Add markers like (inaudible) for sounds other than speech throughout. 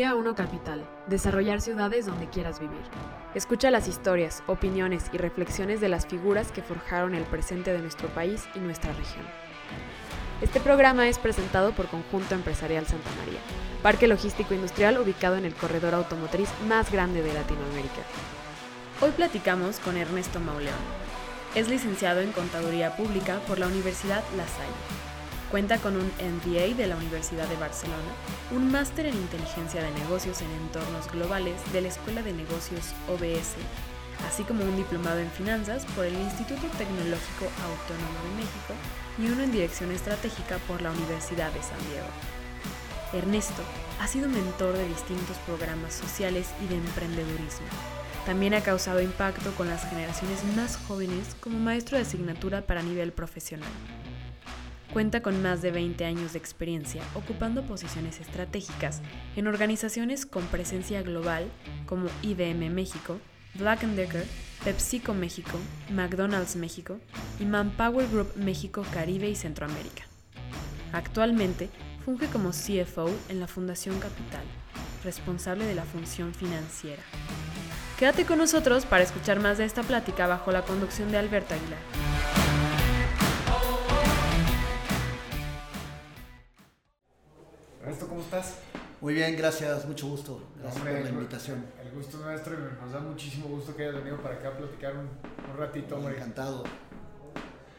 Día 1 Capital. Desarrollar ciudades donde quieras vivir. Escucha las historias, opiniones y reflexiones de las figuras que forjaron el presente de nuestro país y nuestra región. Este programa es presentado por Conjunto Empresarial Santa María, parque logístico industrial ubicado en el corredor automotriz más grande de Latinoamérica. Hoy platicamos con Ernesto Mauleón. Es licenciado en Contaduría Pública por la Universidad La Salle Cuenta con un MBA de la Universidad de Barcelona, un máster en inteligencia de negocios en entornos globales de la Escuela de Negocios OBS, así como un diplomado en finanzas por el Instituto Tecnológico Autónomo de México y uno en dirección estratégica por la Universidad de San Diego. Ernesto ha sido mentor de distintos programas sociales y de emprendedurismo. También ha causado impacto con las generaciones más jóvenes como maestro de asignatura para nivel profesional. Cuenta con más de 20 años de experiencia ocupando posiciones estratégicas en organizaciones con presencia global como IBM México, Black Decker, PepsiCo México, McDonald's México y Manpower Group México, Caribe y Centroamérica. Actualmente funge como CFO en la Fundación Capital, responsable de la función financiera. Quédate con nosotros para escuchar más de esta plática bajo la conducción de Alberto Aguilar. Ernesto, ¿cómo estás? Muy bien, gracias, mucho gusto. Gracias por la invitación. El gusto es nuestro y nos da muchísimo gusto que hayas venido para acá a platicar un, ratito, hombre. Encantado.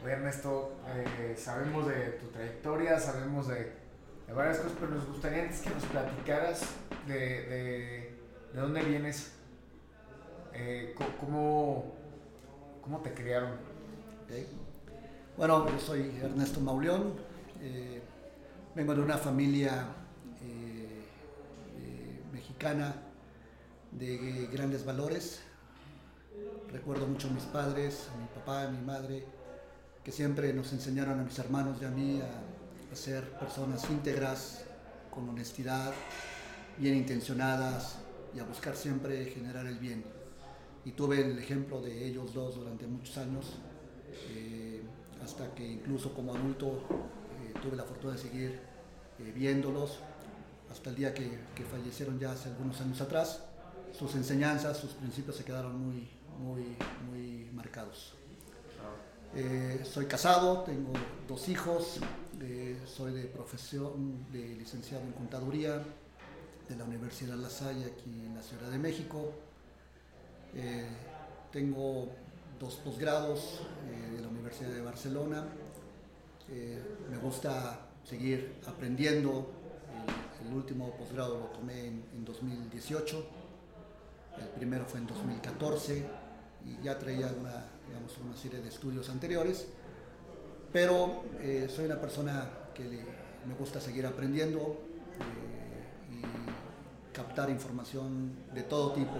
Oye, Ernesto, eh, sabemos de tu trayectoria, sabemos de, varias cosas, pero nos gustaría antes que nos platicaras de, de, de dónde vienes, eh, cómo, cómo te criaron. Bueno, yo soy Ernesto Mauleón, eh, vengo de una familia de grandes valores. Recuerdo mucho a mis padres, a mi papá, a mi madre, que siempre nos enseñaron a mis hermanos y a mí a, ser personas íntegras, con honestidad, bien intencionadas y a buscar siempre generar el bien. Y tuve el ejemplo de ellos dos durante muchos años, eh, hasta que incluso como adulto eh, tuve la fortuna de seguir eh, viéndolos hasta el día que, fallecieron ya hace algunos años atrás, sus enseñanzas, sus principios se quedaron muy, muy, muy marcados. Eh, soy casado, tengo dos hijos, eh, soy de profesión de licenciado en contaduría de la Universidad La Salle aquí en la Ciudad de México. Tengo dos posgrados de la Universidad de Barcelona. Me gusta seguir aprendiendo, el último posgrado lo tomé en, 2018, el primero fue en 2014 y ya traía una, digamos, una serie de estudios anteriores, pero eh, soy una persona que me gusta seguir aprendiendo eh, y captar información de todo tipo.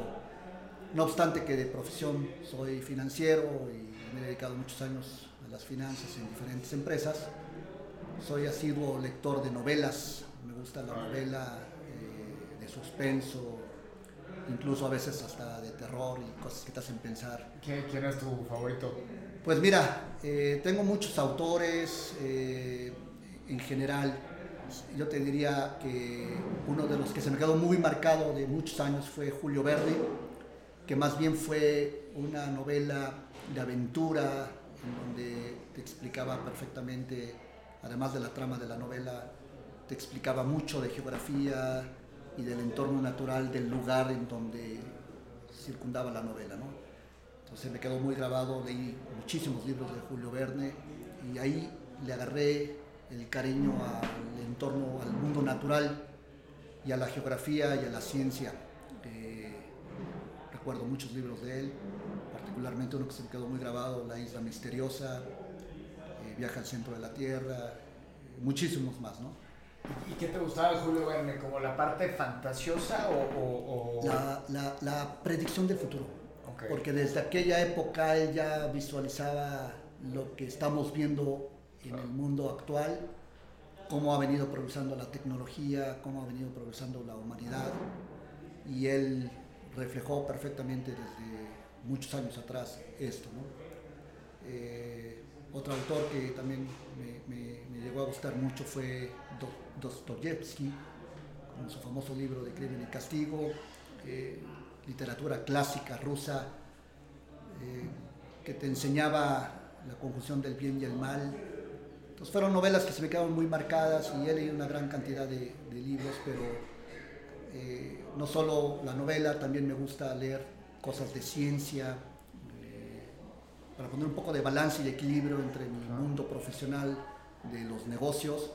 No obstante que de profesión soy financiero y me he dedicado muchos años las finanzas en diferentes empresas, soy asiduo lector de novelas me gusta la novela eh, de suspenso, incluso a veces hasta de terror y cosas que te hacen pensar. ¿Quién, es tu favorito? Pues mira, eh, tengo muchos autores eh, en general. Yo te diría que uno de los que se me quedó muy marcado de muchos años fue Julio Verde, que más bien fue una novela de aventura en donde te explicaba perfectamente, además de la trama de la novela, te explicaba mucho de geografía y del entorno natural del lugar en donde circundaba la novela. ¿no? Entonces me quedó muy grabado, leí muchísimos libros de Julio Verne y ahí le agarré el cariño al entorno, al mundo natural y a la geografía y a la ciencia. Eh, recuerdo muchos libros de él, particularmente uno que se me quedó muy grabado, La Isla Misteriosa, eh, Viaja al Centro de la Tierra, muchísimos más, ¿no? ¿Y qué te gustaba Julio Verne? ¿Como la parte fantasiosa o...? La, predicción del futuro. Porque desde aquella época él ya visualizaba lo que estamos viendo en el mundo actual, cómo ha venido progresando la tecnología, cómo ha venido progresando la humanidad. Y él reflejó perfectamente desde muchos años atrás esto. Eh, otro autor que también me, llegó a gustar mucho fue Dostoyevsky, con su famoso libro de Crimen y Castigo, eh, literatura clásica rusa, eh, que te enseñaba la conjunción del bien y el mal. Entonces fueron novelas que se me quedaron muy marcadas y he leído una gran cantidad de, libros, pero eh, no solo la novela, también me gusta leer cosas de ciencia, para poner un poco de balance y equilibrio entre mi mundo profesional de los negocios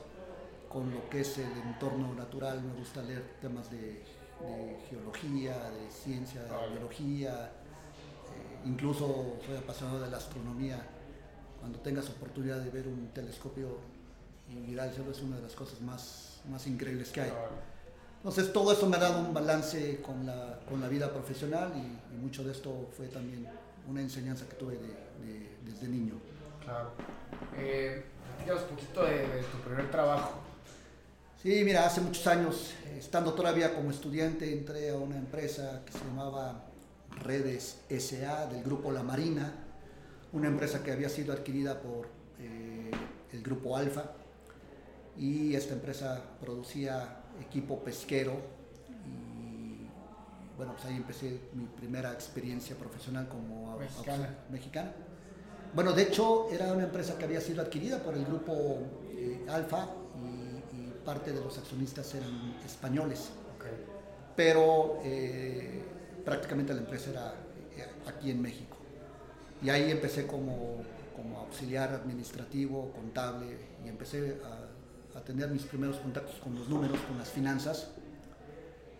con lo que es el entorno natural. Me gusta leer temas de, geología, de ciencia, de biología, eh, incluso soy apasionado de la astronomía. Cuando tengas oportunidad de ver un telescopio y mirar el cielo es una de las cosas más, más increíbles que hay. Entonces todo eso me ha dado un balance con la, con la vida profesional y, mucho de esto fue también una enseñanza que tuve desde niño. Claro. Eh, un poquito de, tu primer trabajo. Sí, mira, hace muchos años, estando todavía como estudiante, entré a una empresa que se llamaba Redes SA del grupo La Marina, una empresa que había sido adquirida por eh, el grupo Alfa y esta empresa producía equipo pesquero y bueno, pues ahí empecé mi primera experiencia profesional como mexicana. mexicana. Bueno, de hecho era una empresa que había sido adquirida por el grupo eh, Alfa parte de los accionistas eran españoles. Pero eh, prácticamente la empresa era eh, aquí en México. Y ahí empecé como, como auxiliar administrativo, contable, y empecé a, a, tener mis primeros contactos con los números, con las finanzas.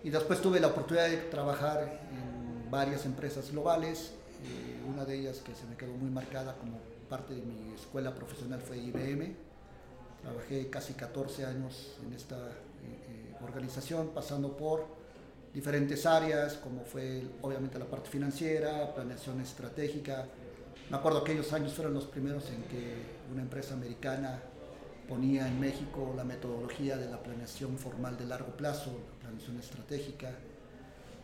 Y después tuve la oportunidad de trabajar en varias empresas globales. Eh, una de ellas que se me quedó muy marcada como parte de mi escuela profesional fue IBM Trabajé casi 14 años en esta eh, eh, organización, pasando por diferentes áreas, como fue obviamente la parte financiera, planeación estratégica. Me acuerdo que aquellos años fueron los primeros en que una empresa americana ponía en México la metodología de la planeación formal de largo plazo, la planeación estratégica,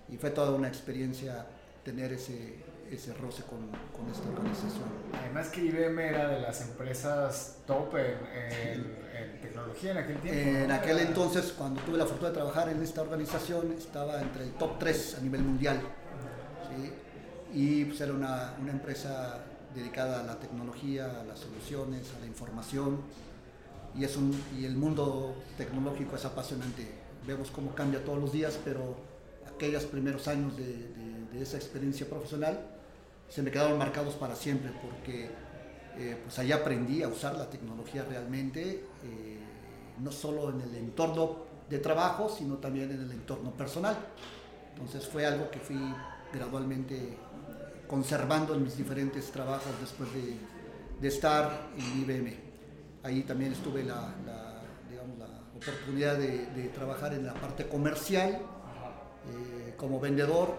y fue toda una experiencia tener ese, ese roce con, con, esta organización. Además que IBM era de las empresas top en, tecnología en aquel tiempo. En aquel entonces, cuando tuve la fortuna de trabajar en esta organización, estaba entre el top 3 a nivel mundial. ¿sí? Y pues era una, una empresa dedicada a la tecnología, a las soluciones, a la información. Y, el mundo tecnológico es apasionante. Vemos cómo cambia todos los días, pero aquellos primeros años de, esa experiencia profesional se me quedaron marcados para siempre porque eh, pues aprendí a usar la tecnología realmente, eh, no solo en el entorno de trabajo, sino también en el entorno personal. Entonces fue algo que fui gradualmente conservando en mis diferentes trabajos después de, de estar en IBM. Ahí también estuve la, la, digamos, la oportunidad de, de, trabajar en la parte comercial eh, como vendedor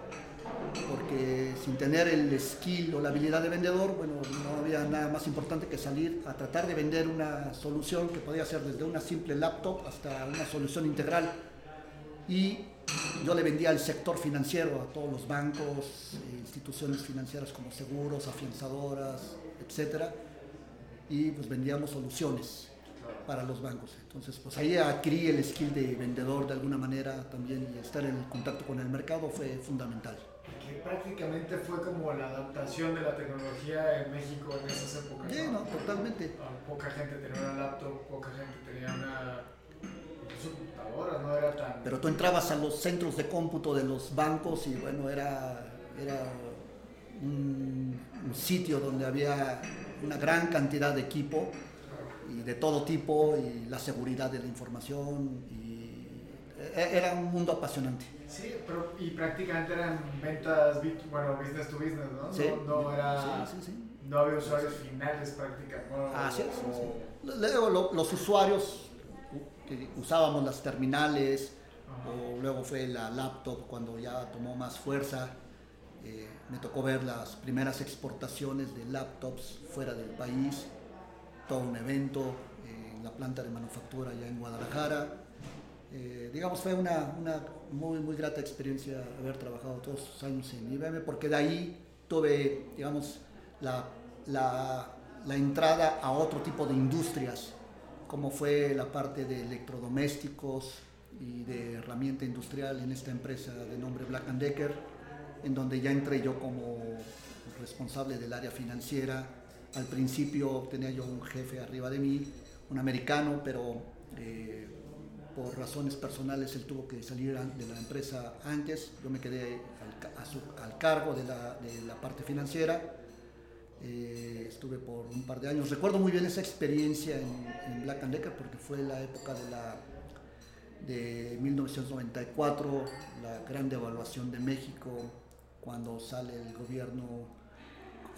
porque sin tener el skill o la habilidad de vendedor, bueno, no había nada más importante que salir a tratar de vender una solución que podía ser desde una simple laptop hasta una solución integral. Y yo le vendía al sector financiero, a todos los bancos, eh, instituciones financieras como seguros, afianzadoras, etc. Y pues vendíamos soluciones para los bancos. Entonces, pues ahí adquirí el skill de vendedor de alguna manera también y estar en contacto con el mercado fue fundamental que prácticamente fue como la adaptación de la tecnología en México en esas épocas. Sí, no, totalmente. Ah, poca gente tenía una laptop, poca gente tenía una computadora, no era tan... Pero tú entrabas a los centros de cómputo de los bancos y bueno, era, era un, un sitio donde había una gran cantidad de equipo y de todo tipo y la seguridad de la información y e, era un mundo apasionante. Sí, pero y prácticamente eran ventas, bueno, business to business, ¿no? Sí, no, era, sí, sí, no había usuarios finales prácticamente. ah, sí, Luego los usuarios que usábamos las terminales, o luego fue la laptop cuando ya tomó más fuerza. Eh, me tocó ver las primeras exportaciones de laptops fuera del país, todo un evento eh, en la planta de manufactura allá en Guadalajara. Eh, digamos, fue una, muy, muy grata experiencia haber trabajado todos años en IBM, porque de ahí tuve, digamos, la, la, la entrada a otro tipo de industrias, como fue la parte de electrodomésticos, y de herramienta industrial en esta empresa de nombre Black Decker, en donde ya entré yo como responsable del área financiera. Al principio tenía yo un jefe arriba de mí, un americano, pero eh, por razones personales él tuvo que salir de la empresa antes. Yo me quedé al, cargo de la, de la, parte financiera. Eh, estuve por un par de años. Recuerdo muy bien esa experiencia en, en Black Decker porque fue la época de la de 1994, la gran devaluación de México, cuando sale el gobierno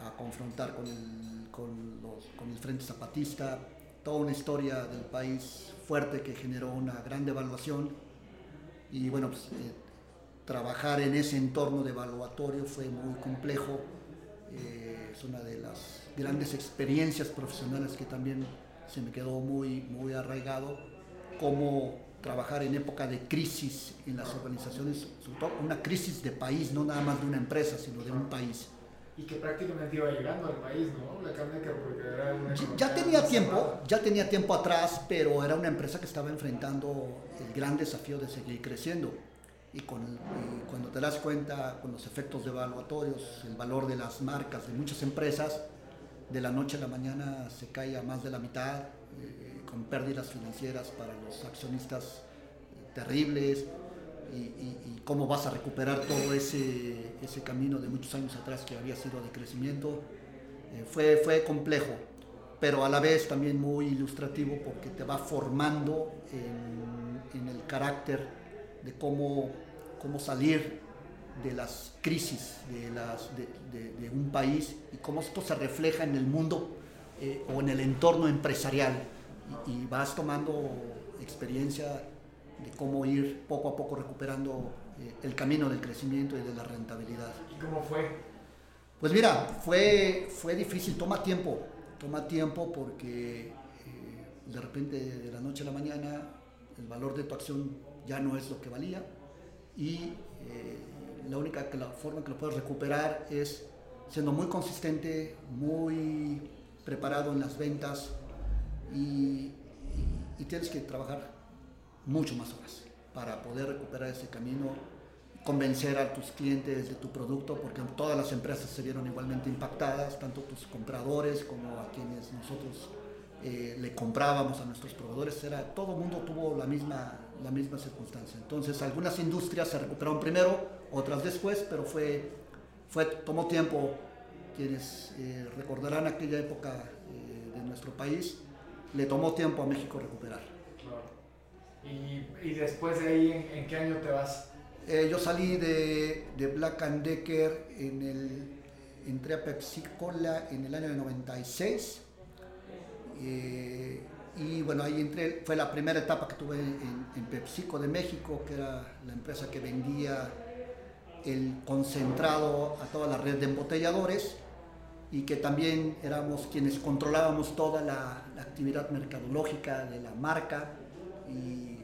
a confrontar con el, con el Frente Zapatista, toda una historia del país fuerte que generó una gran devaluación. Y bueno, pues, eh, trabajar en ese entorno devaluatorio fue muy complejo, eh, es una de las grandes experiencias profesionales que también se me quedó muy, muy arraigado, como trabajar en época de crisis en las organizaciones, sobre todo una crisis de país, no nada más de una empresa, sino de un país. Y que prácticamente iba llegando al país, ¿no? La que porque era una ya, tenía tiempo, ya tenía tiempo atrás, pero era una empresa que estaba enfrentando el gran desafío de seguir creciendo. Y, con, cuando te das cuenta con los efectos devaluatorios, el valor de las marcas de muchas empresas, de la noche a la mañana se cae a más de la mitad. Eh, con pérdidas financieras para los accionistas terribles y, cómo vas a recuperar todo ese, ese, camino de muchos años atrás que había sido de crecimiento. Eh, fue, fue complejo, pero a la vez también muy ilustrativo porque te va formando en, el carácter de cómo, cómo salir de las crisis de, un país y cómo esto se refleja en el mundo eh, o en el entorno empresarial y, vas tomando experiencia de cómo ir poco a poco recuperando eh, el camino del crecimiento y de la rentabilidad. ¿Y cómo fue? Pues mira, fue, fue difícil, toma tiempo, toma tiempo porque eh, de repente de la noche a la mañana el valor de tu acción ya no es lo que valía y eh, la única que la forma que lo puedes recuperar es siendo muy consistente, muy preparado en las ventas, y, tienes que trabajar mucho más horas para poder recuperar ese camino, convencer a tus clientes de tu producto, porque todas las empresas se vieron igualmente impactadas, tanto tus compradores como a quienes nosotros eh, le comprábamos a nuestros proveedores, era, todo el mundo tuvo la misma, la misma circunstancia. Entonces algunas industrias se recuperaron primero, otras después, pero fue, fue, tomó tiempo. Quienes eh, recordarán aquella época eh, de nuestro país, le tomó tiempo a México recuperar. ¿Y, después de ahí, ¿en, qué año te vas? Eh, yo salí de, de, Black and Decker en el, entré a Pepsi Cola en el año de 96. Eh, y bueno, ahí entré, fue la primera etapa que tuve en, en PepsiCo de México, que era la empresa que vendía el concentrado a toda la red de embotelladores y que también éramos quienes controlábamos toda la, actividad mercadológica de la marca y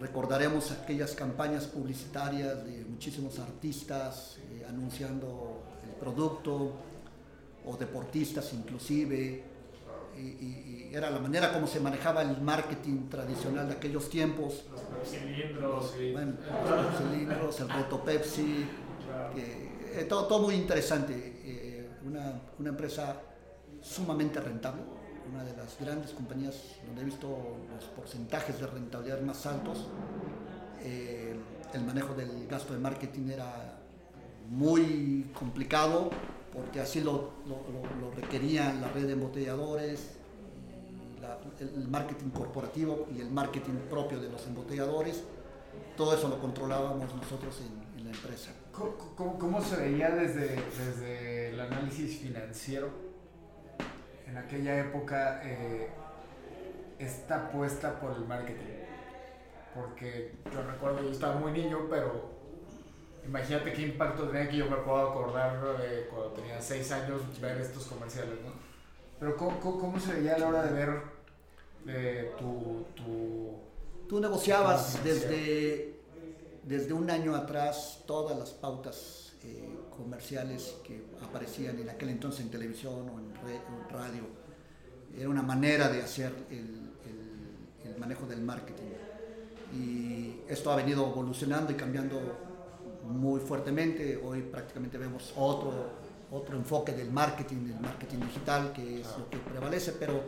recordaremos aquellas campañas publicitarias de muchísimos artistas eh, anunciando el producto o deportistas inclusive y, era la manera como se manejaba el marketing tradicional de aquellos tiempos. Los cilindros, bueno, los cilindros el reto Pepsi eh, todo, todo muy interesante una, una, empresa sumamente rentable, una de las grandes compañías donde he visto los porcentajes de rentabilidad más altos. Eh, el manejo del gasto de marketing era muy complicado porque así lo, lo, requerían la red de embotelladores, el marketing corporativo y el marketing propio de los embotelladores. Todo eso lo controlábamos nosotros en, en la empresa. ¿Cómo, cómo, se veía desde, desde el análisis financiero en aquella época eh, esta apuesta por el marketing? Porque yo recuerdo, yo estaba muy niño, pero imagínate qué impacto tenía que yo me puedo acordar de cuando tenía 6 años ver estos comerciales, ¿no? Pero ¿cómo, cómo, se veía a la hora de ver eh, tu, tu... Tú negociabas desde desde un año atrás todas las pautas eh, comerciales que aparecían en aquel entonces en televisión o en, radio. Era una manera de hacer el, manejo del marketing. y esto ha venido evolucionando y cambiando muy fuertemente. Hoy prácticamente vemos otro, otro enfoque del marketing, del marketing digital, que es lo que prevalece, pero,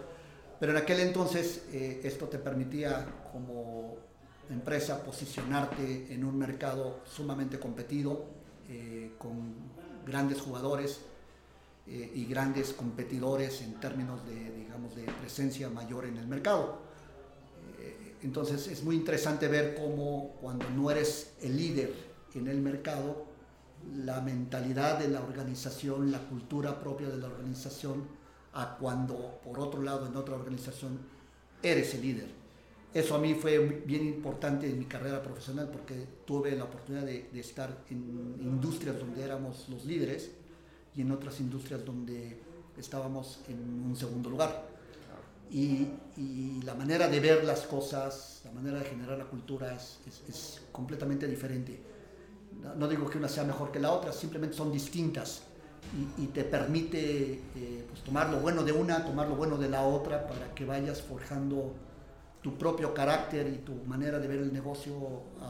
pero en aquel entonces eh, esto te permitía como empresa posicionarte en un mercado sumamente competido, eh, con grandes jugadores eh, y grandes competidores en términos de, digamos, de presencia mayor en el mercado. entonces es muy interesante ver cómo cuando no eres el líder en el mercado, la mentalidad de la organización, la cultura propia de la organización, a cuando por otro lado en otra organización eres el líder. Eso a mí fue bien importante en mi carrera profesional porque tuve la oportunidad de, estar en industrias donde éramos los líderes y en otras industrias donde estábamos en un segundo lugar. Y, la manera de ver las cosas, la manera de generar la cultura es, es completamente diferente no digo que una sea mejor que la otra, simplemente son distintas y, te permite eh, pues, tomar lo bueno de una, tomar lo bueno de la otra para que vayas forjando tu propio carácter y tu manera de ver el negocio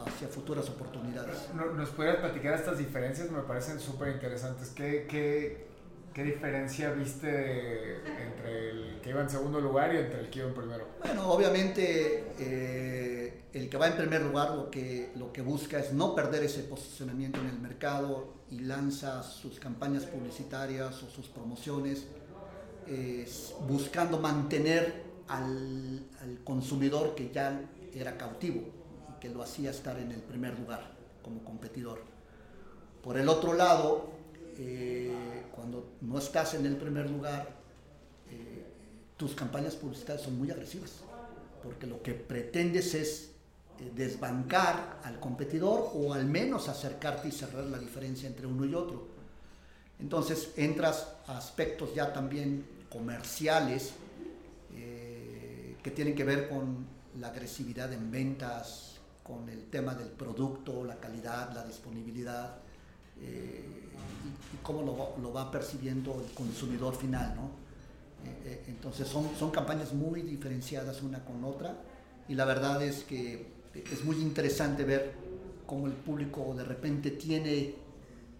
hacia futuras oportunidades. ¿Nos puedes platicar estas diferencias? Me parecen súper interesantes. ¿Qué, qué, ¿Qué diferencia viste entre el que iba en segundo lugar y entre el que iba en primero? Bueno, obviamente eh, el que va en primer lugar lo que, lo que busca es no perder ese posicionamiento en el mercado y lanza sus campañas publicitarias o sus promociones buscando mantener al, al consumidor que ya era cautivo y que lo hacía estar en el primer lugar como competidor. Por el otro lado, eh, cuando no estás en el primer lugar, eh, tus campañas publicitarias son muy agresivas, porque lo que pretendes es eh, desbancar al competidor o al menos acercarte y cerrar la diferencia entre uno y otro. Entonces entras a aspectos ya también comerciales que tienen que ver con la agresividad en ventas, con el tema del producto, la calidad, la disponibilidad y, cómo lo, va percibiendo el consumidor final, ¿no? Eh, eh, entonces son, son campañas muy diferenciadas una con otra y la verdad es que es muy interesante ver cómo el público de repente tiene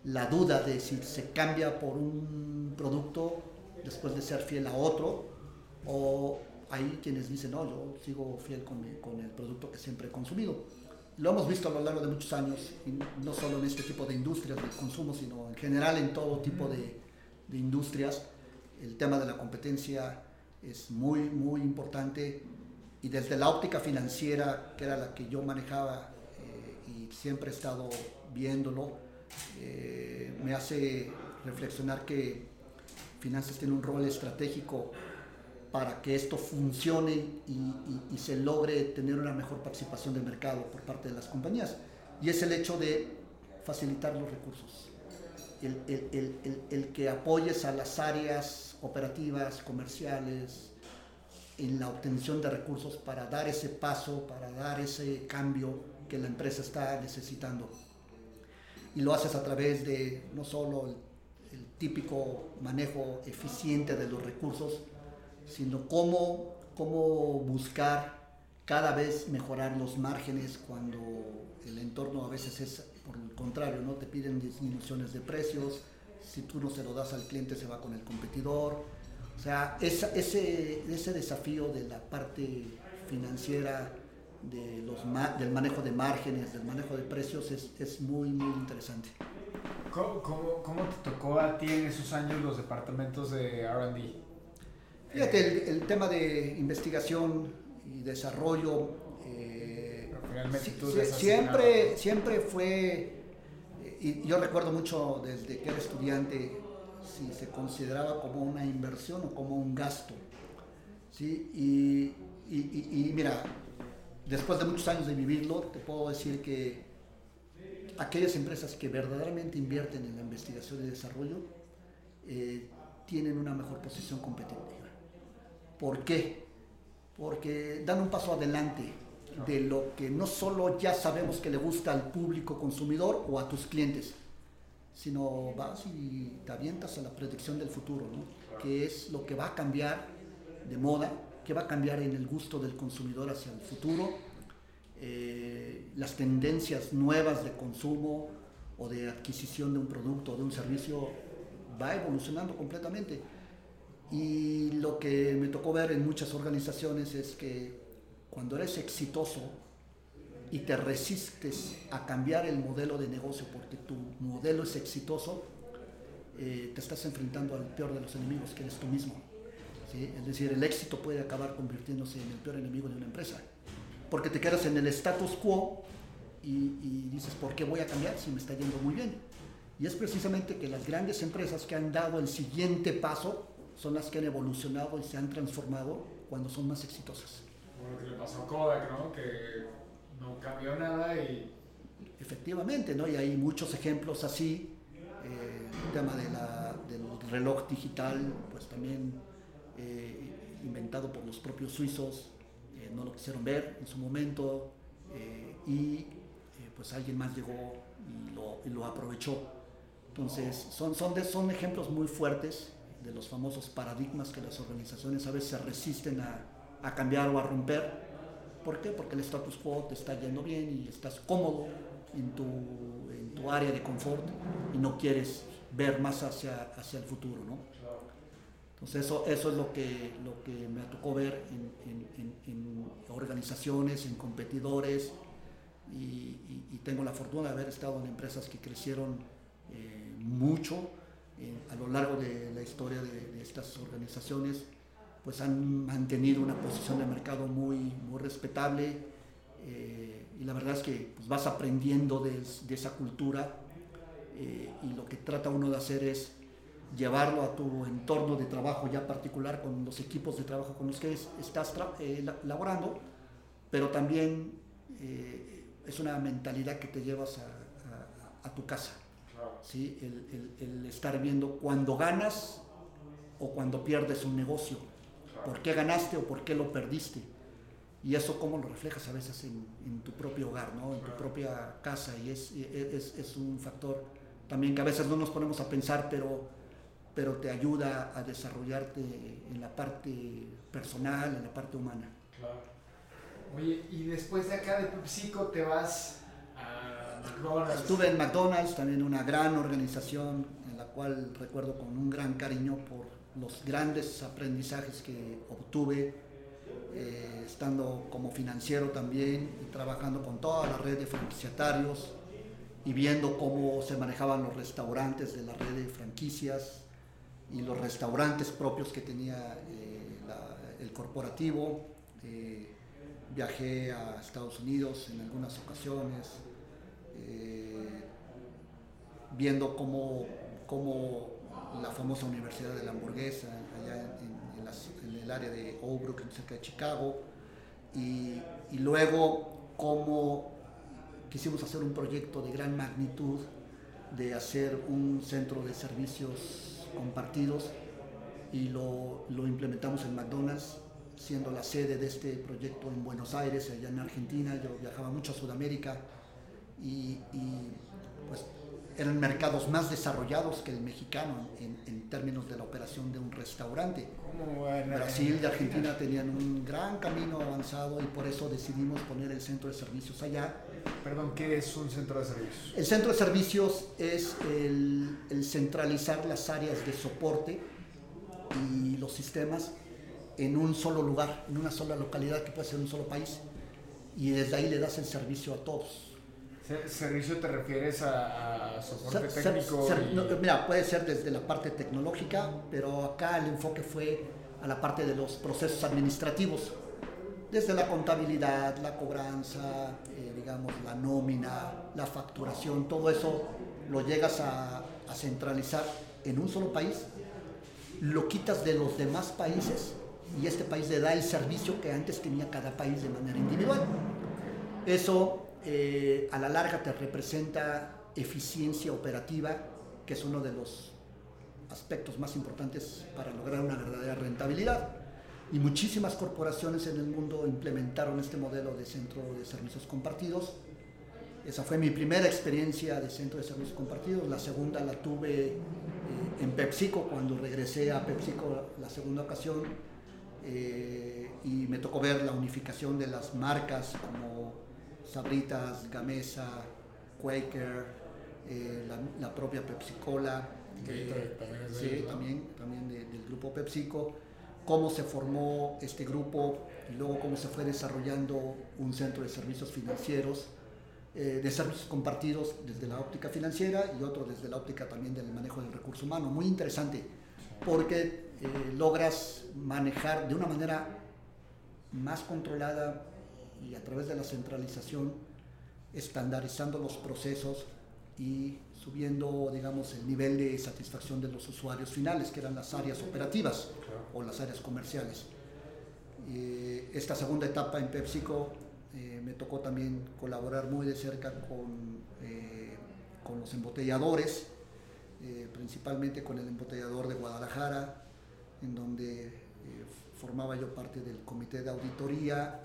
la duda de si se cambia por un producto después de ser fiel a otro o hay quienes dicen, no, yo sigo fiel con, el producto que siempre he consumido. Lo hemos visto a lo largo de muchos años, no solo en este tipo de industrias del consumo, sino en general en todo tipo de, industrias. El tema de la competencia es muy, muy importante y desde la óptica financiera, que era la que yo manejaba eh, y siempre he estado viéndolo, eh, me hace reflexionar que finanzas tiene un rol estratégico para que esto funcione y, se logre tener una mejor participación del mercado por parte de las compañías. Y es el hecho de facilitar los recursos, el, que apoyes a las áreas operativas, comerciales, en la obtención de recursos para dar ese paso, para dar ese cambio que la empresa está necesitando. Y lo haces a través de no solo el típico manejo eficiente de los recursos, sino cómo, cómo buscar cada vez mejorar los márgenes cuando el entorno a veces es por el contrario, ¿no? Te piden disminuciones de precios, si tú no se lo das al cliente se va con el competidor. O sea, ese, ese desafío de la parte financiera, de los, del manejo de márgenes, del manejo de precios es, es muy, muy interesante. ¿Cómo, ¿Cómo, cómo, te tocó a ti en esos años los departamentos de RD? Fíjate, el, tema de investigación y desarrollo eh, siempre, siempre fue, y yo recuerdo mucho desde que era estudiante, si se consideraba como una inversión o como un gasto. ¿sí? Y, y, mira, después de muchos años de vivirlo, te puedo decir que aquellas empresas que verdaderamente invierten en la investigación y desarrollo eh, tienen una mejor posición competitiva. ¿Por qué? Porque dan un paso adelante de lo que no solo ya sabemos que le gusta al público consumidor o a tus clientes, sino vas y te avientas a la predicción del futuro, ¿no? que es lo que va a cambiar de moda, que va a cambiar en el gusto del consumidor hacia el futuro eh, las tendencias nuevas de consumo o de adquisición de un producto o de un servicio va evolucionando completamente. Y lo que me tocó ver en muchas organizaciones es que cuando eres exitoso y te resistes a cambiar el modelo de negocio porque tu modelo es exitoso, eh, te estás enfrentando al peor de los enemigos, que eres tú mismo. Es decir, el éxito puede acabar convirtiéndose en el peor enemigo de una empresa. Porque te quedas en el status quo y, y dices, ¿por qué voy a cambiar si me está yendo muy bien? Y es precisamente que las grandes empresas que han dado el siguiente paso son las que han evolucionado y se han transformado cuando son más exitosas. Lo que le pasó a Kodak, ¿no? Que no cambió nada y... Efectivamente, ¿no? Y hay muchos ejemplos así. Eh, el tema de la, del reloj digital, pues también eh, inventado por los propios suizos, eh, no lo quisieron ver en su momento y pues alguien más llegó y lo, y lo aprovechó. Entonces, son, son, de, son ejemplos muy fuertes de los famosos paradigmas que las organizaciones a veces resisten a, a cambiar o a romper. ¿Por qué? Porque el status quo te está yendo bien y estás cómodo en tu, en tu área de confort y no quieres ver más hacia, hacia el futuro, ¿no? Entonces eso, eso es lo que, lo que me tocó ver en, en, en organizaciones, en competidores y, tengo la fortuna de haber estado en empresas que crecieron eh, mucho a lo largo de la historia de, estas organizaciones, pues han mantenido una posición de mercado muy, muy respetable eh, y la verdad es que pues, vas aprendiendo de, esa cultura eh, y lo que trata uno de hacer es llevarlo a tu entorno de trabajo ya particular con los equipos de trabajo con los que estás eh, laborando, pero también es una mentalidad que te llevas a tu casa. ¿Sí? El, el, el, estar viendo cuando ganas o cuando pierdes un negocio, por qué ganaste o por qué lo perdiste. Y eso cómo lo reflejas a veces en, en tu propio hogar, ¿no? en tu propia casa. Y es, es, es, un factor también que a veces no nos ponemos a pensar, pero, pero te ayuda a desarrollarte en la parte personal, en la parte humana. Claro. Oye, y después de acá de PepsiCo te vas Estuve en McDonald's, también una gran organización en la cual recuerdo con un gran cariño por los grandes aprendizajes que obtuve, eh, estando como financiero también y trabajando con toda la red de franquiciatarios y viendo cómo se manejaban los restaurantes de la red de franquicias y los restaurantes propios que tenía eh, la, el corporativo. Eh, viajé a Estados Unidos en algunas ocasiones, eh, viendo cómo, cómo, la famosa Universidad de la Hamburguesa, allá en, el área de Oak cerca de Chicago, y, y, luego cómo quisimos hacer un proyecto de gran magnitud de hacer un centro de servicios compartidos y lo, lo implementamos en McDonald's siendo la sede de este proyecto en Buenos Aires, allá en Argentina. Yo viajaba mucho a Sudamérica y, y pues eran mercados más desarrollados que el mexicano en, en términos de la operación de un restaurante. Brasil y Argentina tenían un gran camino avanzado y por eso decidimos poner el centro de servicios allá. Perdón, ¿qué es un centro de servicios? El centro de servicios es el, el centralizar las áreas de soporte y los sistemas en un solo lugar, en una sola localidad que puede ser un solo país y desde ahí le das el servicio a todos. ¿Servicio te refieres a, a soporte ser, técnico? Ser, y... no, mira, puede ser desde la parte tecnológica, pero acá el enfoque fue a la parte de los procesos administrativos, desde la contabilidad, la cobranza, eh, digamos, la nómina, la facturación, todo eso lo llegas a, a centralizar en un solo país, lo quitas de los demás países y este país le da el servicio que antes tenía cada país de manera individual. Eso eh, a la larga te representa eficiencia operativa, que es uno de los aspectos más importantes para lograr una verdadera rentabilidad. Y muchísimas corporaciones en el mundo implementaron este modelo de centro de servicios compartidos. Esa fue mi primera experiencia de centro de servicios compartidos. La segunda la tuve eh, en PepsiCo, cuando regresé a PepsiCo la segunda ocasión. Eh, y me tocó ver la unificación de las marcas como Sabritas, Gamesa, Quaker, eh, la, propia PepsiCola. Eh, sí, también, también del grupo PepsiCo. Cómo se formó este grupo y luego cómo se fue desarrollando un centro de servicios financieros, eh, de servicios compartidos desde la óptica financiera y otro desde la óptica también del manejo del recurso humano. Muy interesante porque logras manejar de una manera más controlada y a través de la centralización, estandarizando los procesos y subiendo, digamos, el nivel de satisfacción de los usuarios finales, que eran las áreas operativas o las áreas comerciales. Eh, esta segunda etapa en PepsiCo eh, me tocó también colaborar muy de cerca con, eh, con los embotelladores, principalmente con el embotellador de Guadalajara, en donde formaba yo parte del comité de auditoría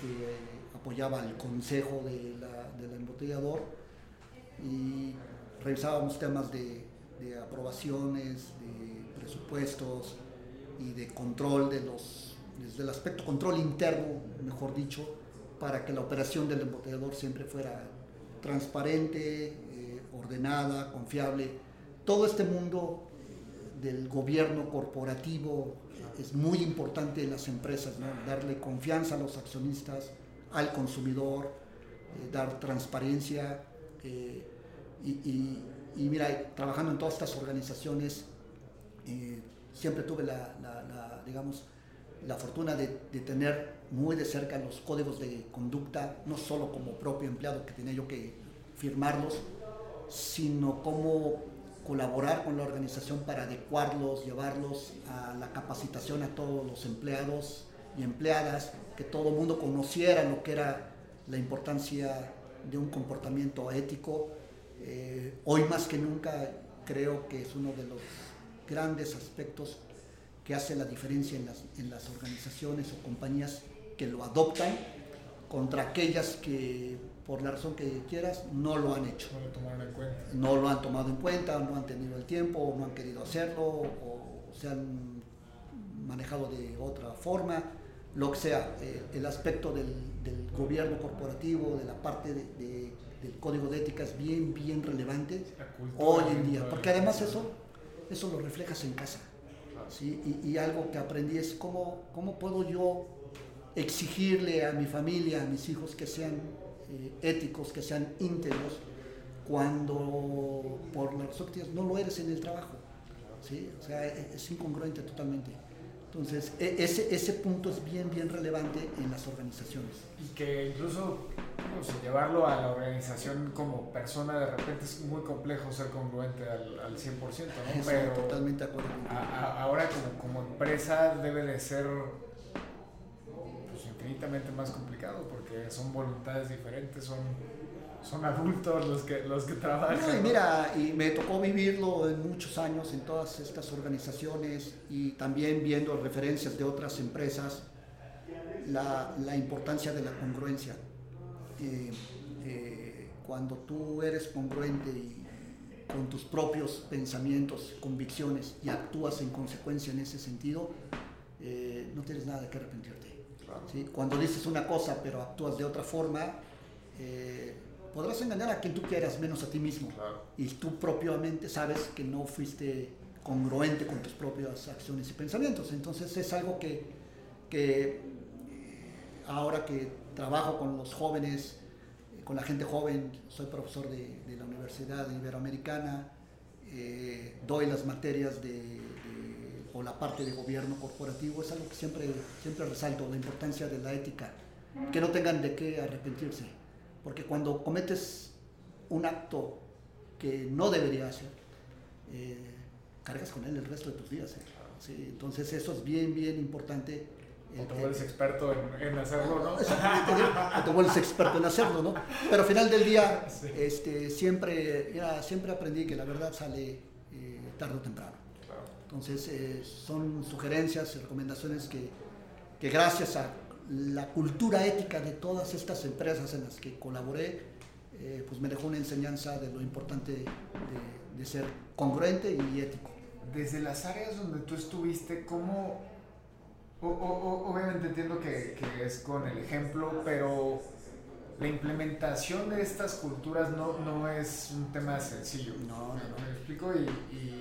que apoyaba al consejo de la, del embotellador y revisábamos temas de, aprobaciones, de presupuestos y de control de los, desde el aspecto control interno, mejor dicho, para que la operación del embotellador siempre fuera transparente, eh, ordenada, confiable. Todo este mundo del gobierno corporativo es muy importante en las empresas, darle confianza a los accionistas, al consumidor, eh, dar transparencia, eh, y, mira, trabajando en todas estas organizaciones, eh, siempre tuve la, digamos, la fortuna de, tener muy de cerca los códigos de conducta, no solo como propio empleado que tenía yo que firmarlos, sino cómo colaborar con la organización para adecuarlos, llevarlos a la capacitación a todos los empleados y empleadas, que todo el mundo conociera lo que era la importancia de un comportamiento ético. Eh, hoy más que nunca creo que es uno de los grandes aspectos que hace la diferencia en las, en las organizaciones o compañías que lo adoptan contra aquellas que por la razón que quieras no lo han hecho. No lo tomaron en cuenta. No lo han tomado en cuenta, no han tenido el tiempo, no han querido hacerlo, o se han manejado de otra forma lo que sea, eh, el aspecto del, gobierno corporativo, de la parte del código de ética es bien, bien relevante hoy en día, porque además eso, eso lo reflejas en casa. ¿sí? Y, algo que aprendí es cómo, cómo puedo yo exigirle a mi familia, a mis hijos que sean eh, éticos, que sean íntegros, cuando por las no lo eres en el trabajo. ¿sí? O sea, e, es incongruente totalmente. Entonces, e, ese, ese punto es bien, bien relevante en las organizaciones. Y que incluso llevarlo a la organización como persona de repente es muy complejo ser congruente al, al 100%, ¿no? Pero totalmente de acuerdo. ahora como, como empresa debe de ser infinitamente más complicado porque son voluntades diferentes, son son adultos los que, los que trabajan. y mira, y me tocó vivirlo en muchos años en todas estas organizaciones y también viendo referencias de otras empresas, la, la importancia de la congruencia. Eh, eh, cuando tú eres congruente y, con tus propios pensamientos, convicciones y actúas en consecuencia en ese sentido, eh, no tienes nada de que arrepentirte. ¿Sí? Cuando dices una cosa pero actúas de otra forma, podrás engañar a quien tú quieras, menos a ti mismo. Y tú propiamente sabes que no fuiste congruente con tus propias acciones y pensamientos. Entonces es algo que, que eh, ahora que trabajo con los jóvenes, eh, con la gente joven, soy profesor de, la Universidad Iberoamericana, eh, doy las materias de, o la parte de gobierno corporativo, es algo que siempre, siempre resalto, la importancia de la ética, que no tengan de qué arrepentirse porque cuando cometes un acto que no debería hacer, eh, cargas con él el resto de tus días. ¿eh? Entonces eso es bien, bien importante. O te vuelves experto en, hacerlo, ¿no? O te vuelves experto en hacerlo, ¿no? Pero al final del día, este, siempre, siempre aprendí que la verdad sale eh, tarde o temprano. Entonces, son sugerencias y recomendaciones que, que gracias a la cultura ética de todas estas empresas en las que colaboré, eh, pues me dejó una enseñanza de lo importante de, ser congruente y ético. Desde las áreas donde tú estuviste, ¿cómo... obviamente entiendo que, es con el ejemplo, pero la implementación de estas culturas no, no es un tema sencillo. No, no, no. Me explico y... y eh,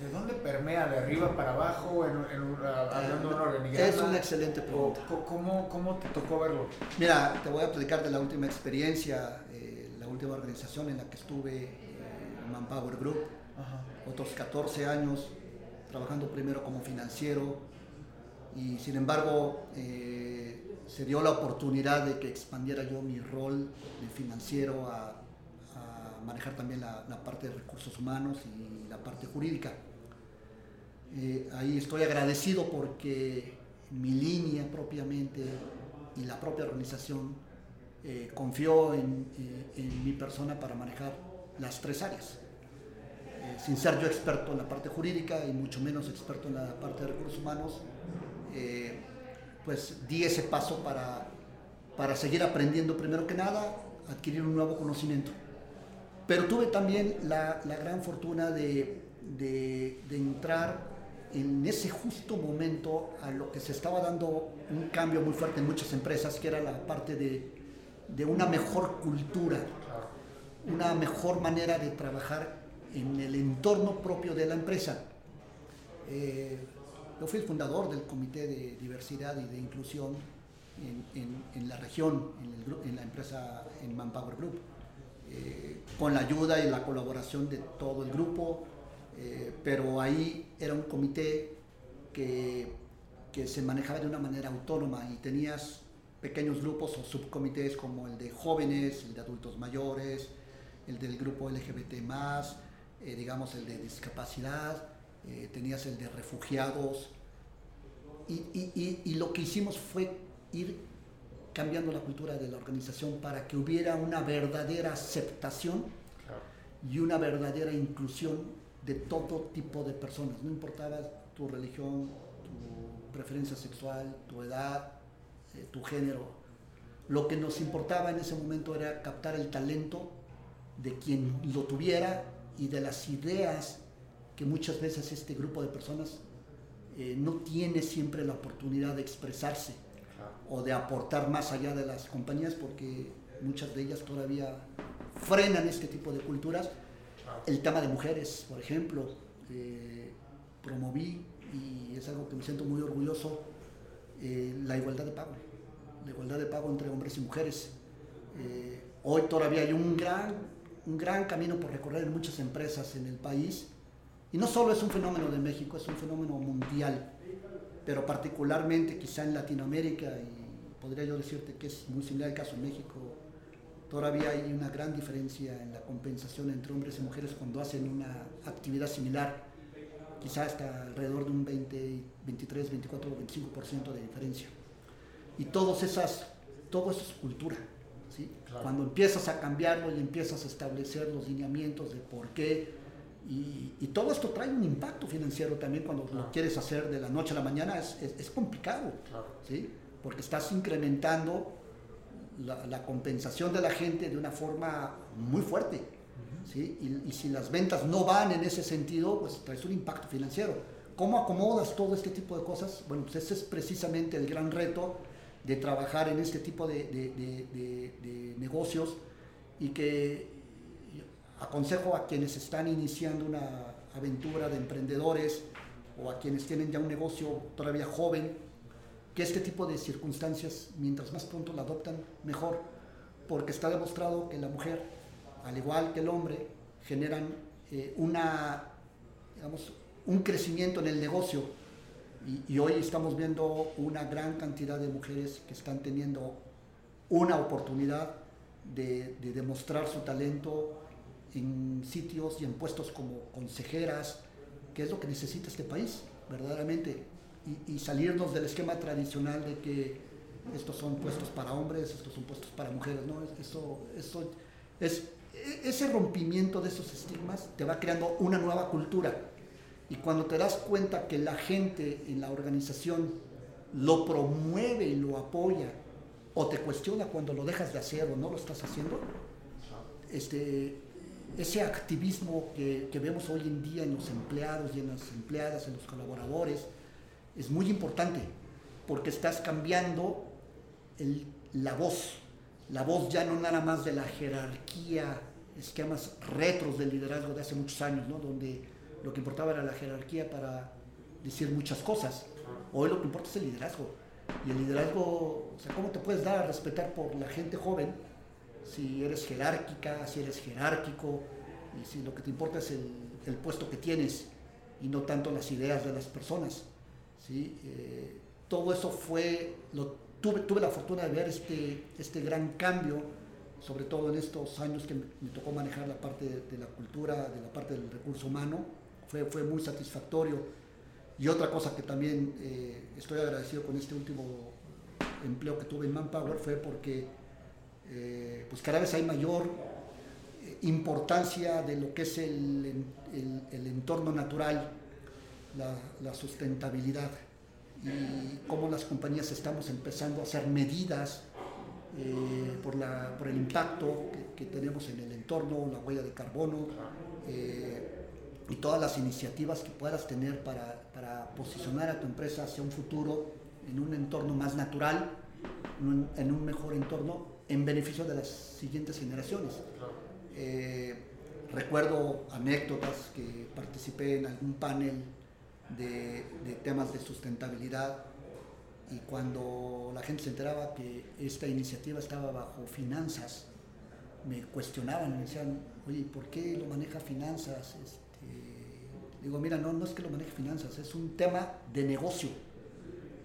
¿De dónde permea? ¿De arriba para abajo? En, en, hablando de una organización. Es una excelente pregunta. ¿Cómo, ¿Cómo, te tocó verlo? Mira, te voy a platicar de la última experiencia, eh, la última organización en la que estuve, eh, Manpower Group. Ajá. Otros 14 años trabajando primero como financiero y sin embargo eh, se dio la oportunidad de que expandiera yo mi rol de financiero a manejar también la, parte de recursos humanos y la parte jurídica. Eh, ahí estoy agradecido porque mi línea propiamente y la propia organización eh, confió en, eh, en, mi persona para manejar las tres áreas. Sin ser yo experto en la parte jurídica y mucho menos experto en la parte de recursos humanos, pues di ese paso para, para seguir aprendiendo primero que nada, adquirir un nuevo conocimiento. Pero tuve también la, gran fortuna de, entrar en ese justo momento a lo que se estaba dando un cambio muy fuerte en muchas empresas, que era la parte de, una mejor cultura, una mejor manera de trabajar en el entorno propio de la empresa. Eh, yo fui el fundador del Comité de Diversidad y de Inclusión en, en, en la región, en, en, la empresa, en Manpower Group, eh, con la ayuda y la colaboración de todo el grupo, eh, pero ahí era un comité que, que se manejaba de una manera autónoma y tenías pequeños grupos o subcomités como el de jóvenes, el de adultos mayores, el del grupo LGBT eh, digamos el de discapacidad, eh, tenías el de refugiados, y, y, y, y, lo que hicimos fue ir cambiando la cultura de la organización para que hubiera una verdadera aceptación claro. y una verdadera inclusión de todo tipo de personas, no importaba tu religión, tu preferencia sexual, tu edad, eh, tu género. Lo que nos importaba en ese momento era captar el talento de quien lo tuviera y de las ideas que muchas veces este grupo de personas eh, no tiene siempre la oportunidad de expresarse. O de aportar más allá de las compañías porque muchas de ellas todavía frenan este tipo de culturas. El tema de mujeres, por ejemplo, eh, promoví y es algo que me siento muy orgulloso, eh, la igualdad de pago, la igualdad de pago entre hombres y mujeres. Eh, hoy todavía hay un gran un gran camino por recorrer en muchas empresas en el país. Y no solo es un fenómeno de México, es un fenómeno mundial, pero particularmente quizá en Latinoamérica, y podría yo decirte que es muy similar al caso en México, todavía hay una gran diferencia en la compensación entre hombres y mujeres cuando hacen una actividad similar, quizá hasta alrededor de un 20, 23, 24 o 25% de diferencia. Y todas esas, todo eso es cultura. ¿sí? Claro. Cuando empiezas a cambiarlo y empiezas a establecer los lineamientos de por qué, y, y todo esto trae un impacto financiero también cuando claro. lo quieres hacer de la noche a la mañana, es, es, es complicado, claro. ¿sí? Porque estás incrementando la, la, compensación de la gente de una forma muy fuerte. Uh -huh. ¿sí? Y, y, si las ventas no van en ese sentido, pues traes un impacto financiero. ¿Cómo acomodas todo este tipo de cosas? Bueno, pues ese es precisamente el gran reto de trabajar en este tipo de, de, de, de, negocios y que aconsejo a quienes están iniciando una aventura de emprendedores o a quienes tienen ya un negocio todavía joven, que este tipo de circunstancias, mientras más pronto la adoptan, mejor, porque está demostrado que la mujer, al igual que el hombre, generan eh, una, digamos, un crecimiento en el negocio y, hoy estamos viendo una gran cantidad de mujeres que están teniendo una oportunidad de, demostrar su talento en sitios y en puestos como consejeras, que es lo que necesita este país, verdaderamente. Y, y salirnos del esquema tradicional de que estos son puestos para hombres, estos son puestos para mujeres, ¿no? Eso, eso es, ese rompimiento de esos estigmas te va creando una nueva cultura y cuando te das cuenta que la gente en la organización lo promueve y lo apoya, o te cuestiona cuando lo dejas de hacer o no lo estás haciendo, este, ese activismo que, que vemos hoy en día en los empleados y en las empleadas, en los colaboradores, es muy importante, porque estás cambiando la voz, la voz ya no nada más de la jerarquía, esquemas retros del liderazgo de hace muchos años, ¿no? donde lo que importaba era la jerarquía para decir muchas cosas. Hoy lo que importa es el liderazgo. Y el liderazgo, o sea, ¿cómo te puedes dar a respetar por la gente joven si eres jerárquica, si eres jerárquico, y si lo que te importa es el, el puesto que tienes y no tanto las ideas de las personas? ¿Sí? Eh, todo eso fue, tuve, tuve la fortuna de ver este, este gran cambio, sobre todo en estos años que me, tocó manejar la parte de, la cultura, de la parte del recurso humano, fue, fue muy satisfactorio. Y otra cosa que también eh, estoy agradecido con este último empleo que tuve en Manpower fue porque eh, pues cada vez hay mayor importancia de lo que es el, el, entorno natural, la, sustentabilidad y cómo las compañías estamos empezando a hacer medidas por, la, por, el impacto que, tenemos en el entorno, la huella de carbono y todas las iniciativas que puedas tener para, para, posicionar a tu empresa hacia un futuro en un entorno más natural, en un, mejor entorno, en beneficio de las siguientes generaciones. Eh, recuerdo anécdotas que participé en algún panel de, de, temas de sustentabilidad y cuando la gente se enteraba que esta iniciativa estaba bajo finanzas, me cuestionaban, me decían, oye, ¿por qué lo maneja finanzas? Este, Digo, mira, no, no es que lo maneje finanzas, es un tema de negocio.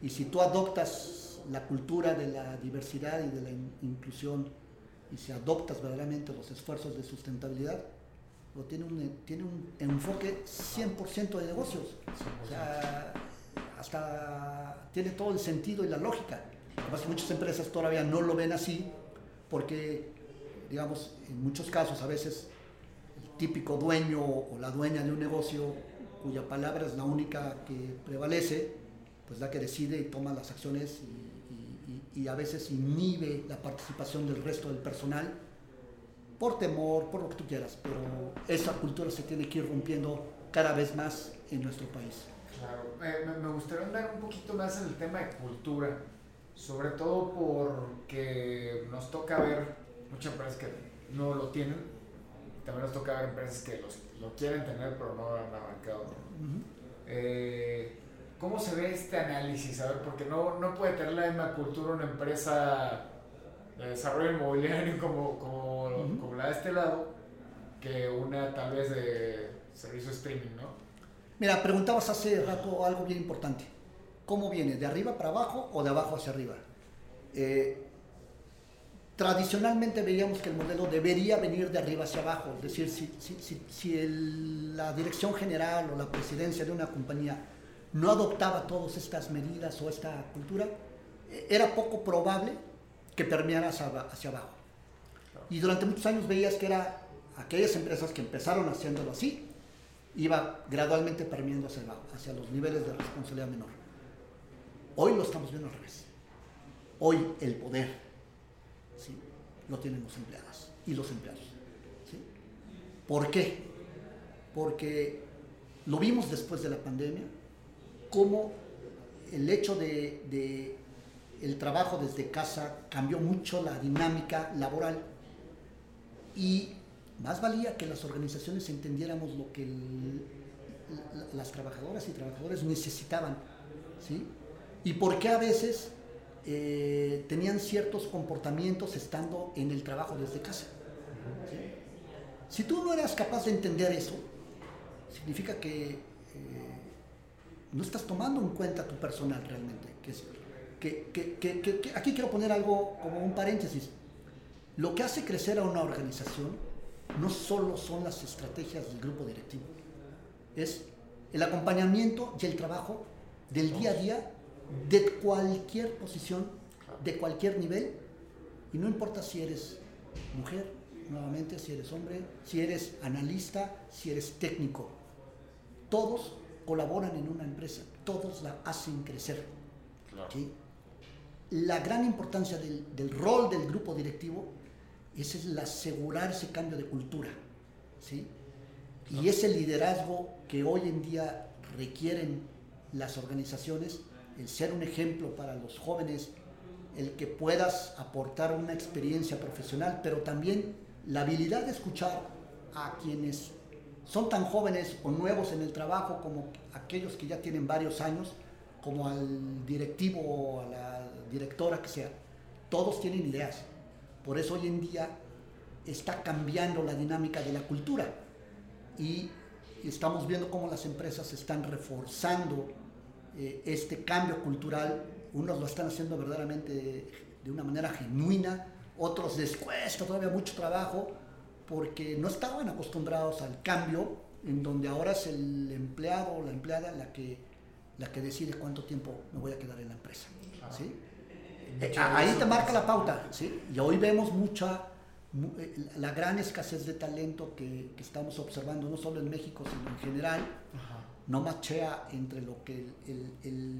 Y si tú adoptas la cultura de la diversidad y de la inclusión, y si adoptas verdaderamente los esfuerzos de sustentabilidad, lo tiene un, tiene un enfoque 100% de negocios. O sea, hasta tiene todo el sentido y la lógica. Además, muchas empresas todavía no lo ven así, porque, digamos, en muchos casos a veces típico dueño o la dueña de un negocio cuya palabra es la única que prevalece, pues la que decide y toma las acciones y, a veces inhibe la participación del resto del personal por temor, por lo que tú quieras, pero esa cultura se tiene que ir rompiendo cada vez más en nuestro país. Claro, me gustaría andar un poquito más en el tema de cultura, sobre todo porque nos toca ver muchas empresas que no lo tienen, también nos toca ver empresas que los, lo quieren tener pero no han arrancado. Eh, ¿Cómo se ve este análisis? A ver, porque no, no puede tener la misma cultura una empresa de desarrollo inmobiliario (laughs) como, como, como la de este lado que una tal vez de servicio streaming, ¿no? Mira, preguntabas hace rato algo bien importante. ¿Cómo viene? ¿De arriba para abajo o de abajo hacia arriba? Eh, Tradicionalmente veíamos que el modelo debería venir de arriba hacia abajo, es decir, si, si, si, la dirección general o la presidencia de una compañía no adoptaba todas estas medidas o esta cultura, eh, era poco probable que permeara hacia, abajo. Y durante muchos años veías que era aquellas empresas que empezaron haciéndolo así, iba gradualmente permeando hacia abajo, hacia los niveles de responsabilidad menor. Hoy lo estamos viendo al revés. Hoy el poder lo tienen los empleados y los empleados. ¿Por qué? Porque lo vimos después de la pandemia, cómo el hecho de, el trabajo desde casa cambió mucho la dinámica laboral y más valía que las organizaciones entendiéramos lo que las trabajadoras y trabajadores necesitaban, ¿sí? Y por qué a veces eh, tenían ciertos comportamientos estando en el trabajo desde casa. Si tú no eras capaz de entender eso, significa que eh, no estás tomando en cuenta tu personal realmente. Que, aquí quiero poner algo como un paréntesis. Lo que hace crecer a una organización no solo son las estrategias del grupo directivo, es el acompañamiento y el trabajo del día a día de cualquier posición, de cualquier nivel, y no importa si eres mujer, nuevamente, si eres hombre, si eres analista, si eres técnico, todos colaboran en una empresa, todos la hacen crecer. La gran importancia del, rol del grupo directivo es el asegurar ese cambio de cultura. ¿sí? Y ese liderazgo que hoy en día requieren las organizaciones el ser un ejemplo para los jóvenes el que puedas aportar una experiencia profesional, pero también la habilidad de escuchar a quienes son tan jóvenes o nuevos en el trabajo como aquellos que ya tienen varios años, como al directivo o a la directora que sea. Todos tienen ideas. Por eso hoy en día está cambiando la dinámica de la cultura y estamos viendo cómo las empresas están reforzando eh, este cambio cultural. Unos lo están haciendo verdaderamente de una manera genuina, otros les cuesta todavía mucho trabajo porque no estaban acostumbrados al cambio, en donde ahora es el empleado o la empleada la que, la que decide cuánto tiempo me voy a quedar en la empresa. ¿sí? Eh, ahí te marca la pauta, ¿sí? Y hoy vemos mucha, eh, la gran escasez de talento que, que, estamos observando, no solo en México, sino en general, no machea entre lo que el, el,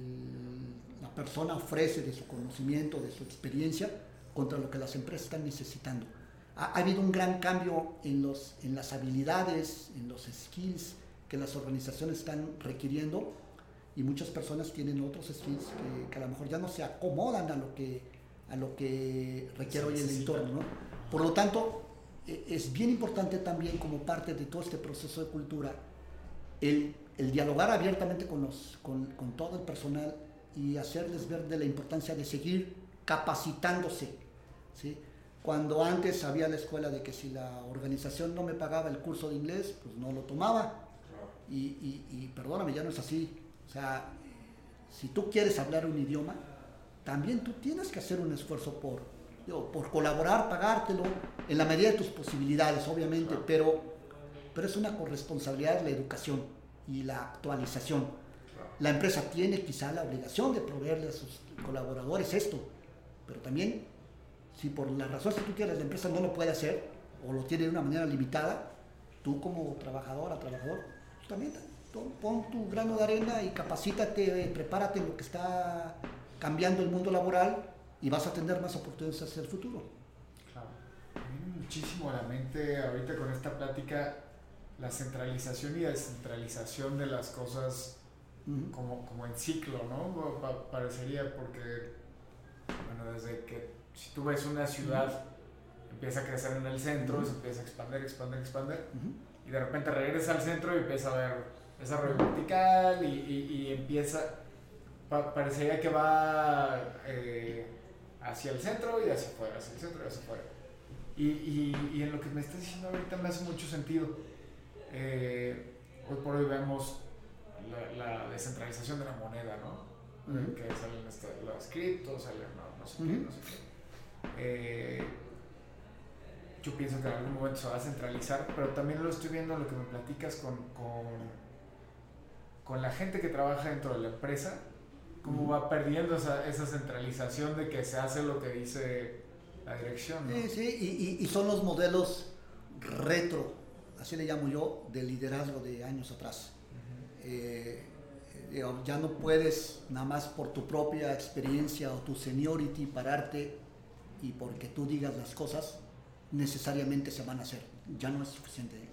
la persona ofrece de su conocimiento, de su experiencia, contra lo que las empresas están necesitando. Ha, ha habido un gran cambio en, los, en las habilidades, en los skills que las organizaciones están requiriendo y muchas personas tienen otros skills que, que, a lo mejor ya no se acomodan a lo que, a lo que requiere hoy el entorno. ¿no? Por lo tanto, e, es bien importante también como parte de todo este proceso de cultura el, el dialogar abiertamente con, los, con, con, todo el personal y hacerles ver de la importancia de seguir capacitándose. ¿sí? Cuando antes había la escuela de que si la organización no me pagaba el curso de inglés, pues no lo tomaba. Y, y, y perdóname, ya no es así. O sea, si tú quieres hablar un idioma, también tú tienes que hacer un esfuerzo por, digo, por colaborar, pagártelo, en la medida de tus posibilidades, obviamente, claro. pero, pero es una corresponsabilidad la educación y la actualización. Claro. La empresa tiene quizá la obligación de proveerle a sus colaboradores esto, pero también, si por la razón que tú quieres la empresa no lo puede hacer o lo tiene de una manera limitada, tú como trabajadora, trabajador, tú también pon tu grano de arena y capacítate, prepárate en lo que está cambiando el mundo laboral y vas a tener más oportunidades hacia el futuro. Claro. Me viene muchísimo a la mente ahorita con esta plática la centralización y descentralización de las cosas uh -huh. como, como en ciclo, ¿no? Pa parecería porque, bueno, desde que si tú ves una ciudad, uh -huh. empieza a crecer en el centro, uh -huh. se empieza a expandir, expandir, expandir, y de repente regresa al centro y empieza a ver desarrollo vertical y, y, y empieza, pa, parecería que va eh, hacia el centro y hacia afuera, hacia el centro y hacia afuera. Y, y, en lo que me estás diciendo ahorita me hace mucho sentido. Eh, hoy por hoy vemos la, la, descentralización de la moneda, ¿no? Uh -huh. Que salen esta, las criptos, salen no, no sé uh -huh. qué, no sé qué. Eh, yo pienso que en algún momento se va a centralizar, pero también lo estoy viendo en lo que me platicas con, con con la gente que trabaja dentro de la empresa, cómo va perdiendo esa, esa, centralización de que se hace lo que dice la dirección. ¿no? Sí, sí, y, y, son los modelos retro, así le llamo yo, de liderazgo de años atrás. Uh -huh. eh, ya no puedes nada más por tu propia experiencia o tu seniority pararte y porque tú digas las cosas necesariamente se van a hacer. Ya no es suficiente.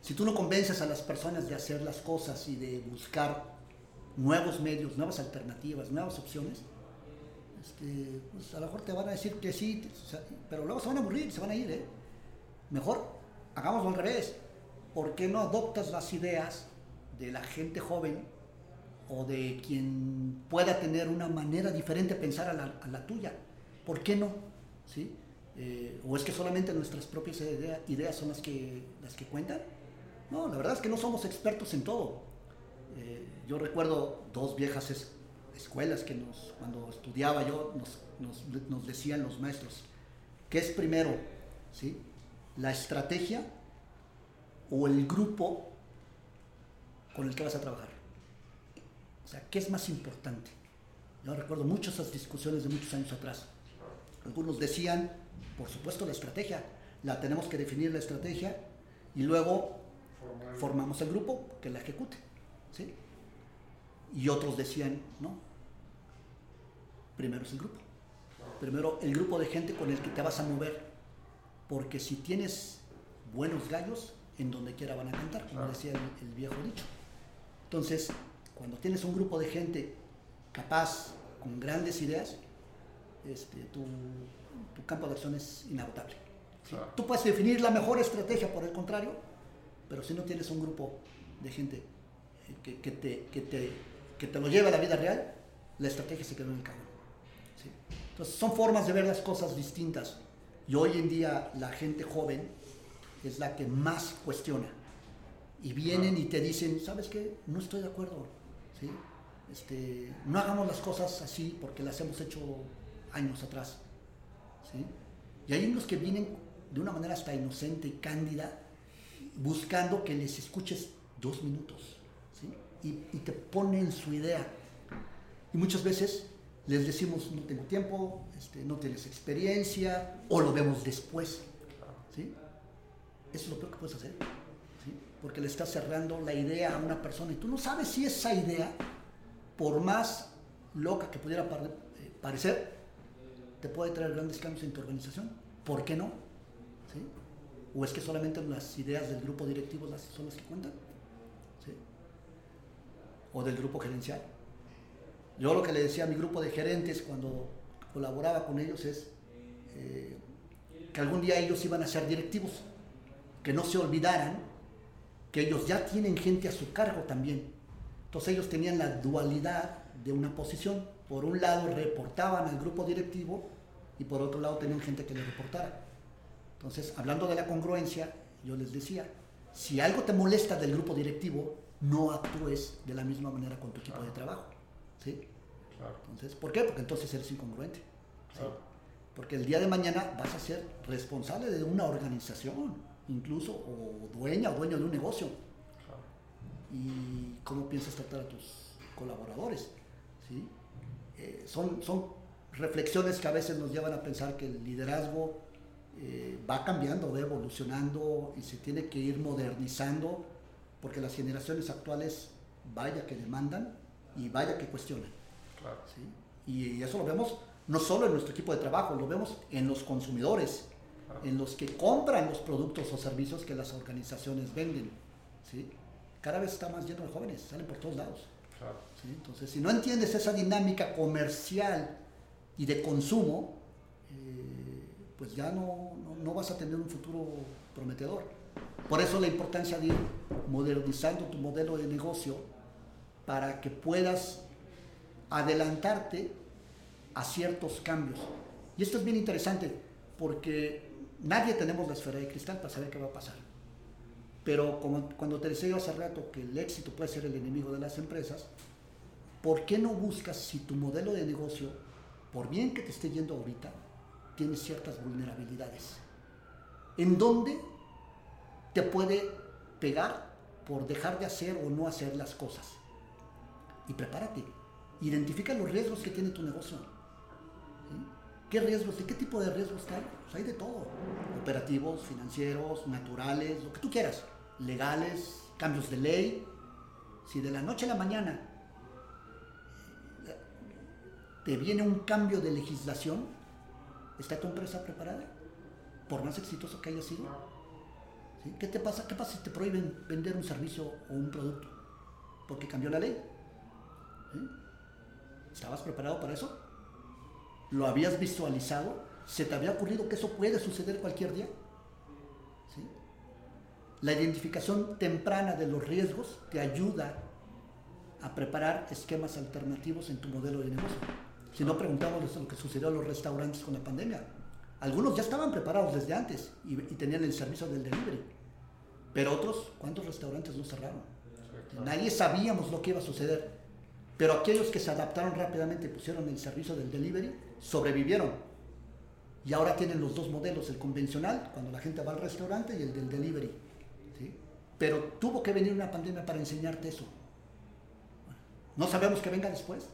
Si tú no convences a las personas de hacer las cosas y de buscar nuevos medios, nuevas alternativas, nuevas opciones, este, pues a lo mejor te van a decir que sí, pero luego se van a aburrir, se van a ir. ¿eh? Mejor hagámoslo al revés. ¿Por qué no adoptas las ideas de la gente joven o de quien pueda tener una manera diferente de pensar a la, tuya? ¿Por qué no? ¿Sí? Eh, ¿O es que solamente nuestras propias idea, ideas son las que, las que cuentan? No, la verdad es que no somos expertos en todo. Eh, yo recuerdo dos viejas es, escuelas que nos, cuando estudiaba yo nos, nos, nos, decían los maestros, ¿qué es primero? ¿Sí? ¿La estrategia o el grupo con el que vas a trabajar? O sea, ¿qué es más importante? Yo recuerdo muchas esas discusiones de muchos años atrás. Algunos decían, por supuesto, la estrategia. La tenemos que definir la estrategia y luego formamos el grupo que la ejecute. ¿sí? Y otros decían, no, primero es el grupo. Primero el grupo de gente con el que te vas a mover. Porque si tienes buenos gallos, en donde quiera van a cantar, como decía el, el viejo dicho. Entonces, cuando tienes un grupo de gente capaz, con grandes ideas, este, tu, tu campo de acción es inagotable. ¿sí? Tú puedes definir la mejor estrategia, por el contrario, pero si no tienes un grupo de gente eh, que, que te, que, te, que te lo lleve a la vida real, la estrategia se quedó en el cajón. ¿sí? Entonces son formas de ver las cosas distintas. Y hoy en día la gente joven es la que más cuestiona. Y vienen y te dicen, ¿sabes qué? No estoy de acuerdo. ¿sí? Este, no hagamos las cosas así porque las hemos hecho años atrás. ¿sí? Y hay unos que vienen de una manera hasta inocente y cándida, buscando que les escuches dos minutos. ¿sí? Y, y te ponen su idea. Y muchas veces les decimos, no tengo tiempo, este, no tienes experiencia, o lo vemos después. ¿sí? Eso es lo peor que puedes hacer. ¿sí? Porque le estás cerrando la idea a una persona y tú no sabes si esa idea, por más loca que pudiera eh, parecer, te puede traer grandes cambios en tu organización. ¿Por qué no? ¿O es que solamente las ideas del grupo directivo son las que cuentan? ¿O del grupo gerencial? Yo lo que le decía a mi grupo de gerentes cuando colaboraba con ellos es eh, que algún día ellos iban a ser directivos, que no se olvidaran que ellos ya tienen gente a su cargo también. Entonces ellos tenían la dualidad de una posición. Por un lado reportaban al grupo directivo y por otro lado tenían gente que les reportara. Entonces, hablando de la congruencia, yo les decía, si algo te molesta del grupo directivo, no actúes de la misma manera con tu equipo de trabajo. ¿sí? Claro. Entonces, ¿por qué? Porque entonces eres incongruente. ¿sí? Claro. Porque el día de mañana vas a ser responsable de una organización, incluso, o dueña o dueño de un negocio. Claro. Y cómo piensas tratar a tus colaboradores. ¿sí? Eh, son, son reflexiones que a veces nos llevan a pensar que el liderazgo eh, va cambiando, va evolucionando y se tiene que ir modernizando porque las generaciones actuales vaya que demandan y vaya que cuestionan. Claro. ¿sí? Y, eso lo vemos no solo en nuestro equipo de trabajo, lo vemos en los consumidores, Claro. en los que compran los productos o servicios que las organizaciones venden. ¿sí? Cada vez está más lleno de jóvenes, salen por todos lados. Claro. ¿sí? Entonces, si no entiendes esa dinámica comercial y de consumo, eh, pues ya no, no- no vas a tener un futuro prometedor. Por eso la importancia de ir modernizando tu modelo de negocio para que puedas adelantarte a ciertos cambios. Y esto es bien interesante porque nadie tenemos la esfera de cristal para saber qué va a pasar. Pero como cuando te decía yo hace rato que el éxito puede ser el enemigo de las empresas, ¿por qué no buscas si tu modelo de negocio, por bien que te esté yendo ahorita, tiene ciertas vulnerabilidades? ¿En dónde te puede pegar por dejar de hacer o no hacer las cosas? Y prepárate. Identifica los riesgos que tiene tu negocio. ¿Qué riesgos? ¿De qué tipo de riesgos hay? Pues hay de todo. Operativos, financieros, naturales, lo que tú quieras. Legales, cambios de ley. Si de la noche a la mañana te viene un cambio de legislación, ¿está tu empresa preparada? Por más exitoso que haya sido. ¿Qué te pasa? ¿Qué pasa si te prohíben vender un servicio o un producto? Porque cambió la ley. ¿Estabas preparado para eso? ¿Lo habías visualizado? ¿Se te había ocurrido que eso puede suceder cualquier día? La identificación temprana de los riesgos te ayuda a preparar esquemas alternativos en tu modelo de negocio. Si no, preguntamos lo que sucedió a los restaurantes con la pandemia. Algunos ya estaban preparados desde antes y, y tenían el servicio del delivery. Pero otros, ¿cuántos restaurantes no cerraron? Nadie sabíamos lo que iba a suceder. Pero aquellos que se adaptaron rápidamente y pusieron el servicio del delivery, sobrevivieron. Y ahora tienen los dos modelos, el convencional, cuando la gente va al restaurante, y el del delivery. ¿sí? Pero tuvo que venir una pandemia para enseñarte eso. No sabemos que venga después.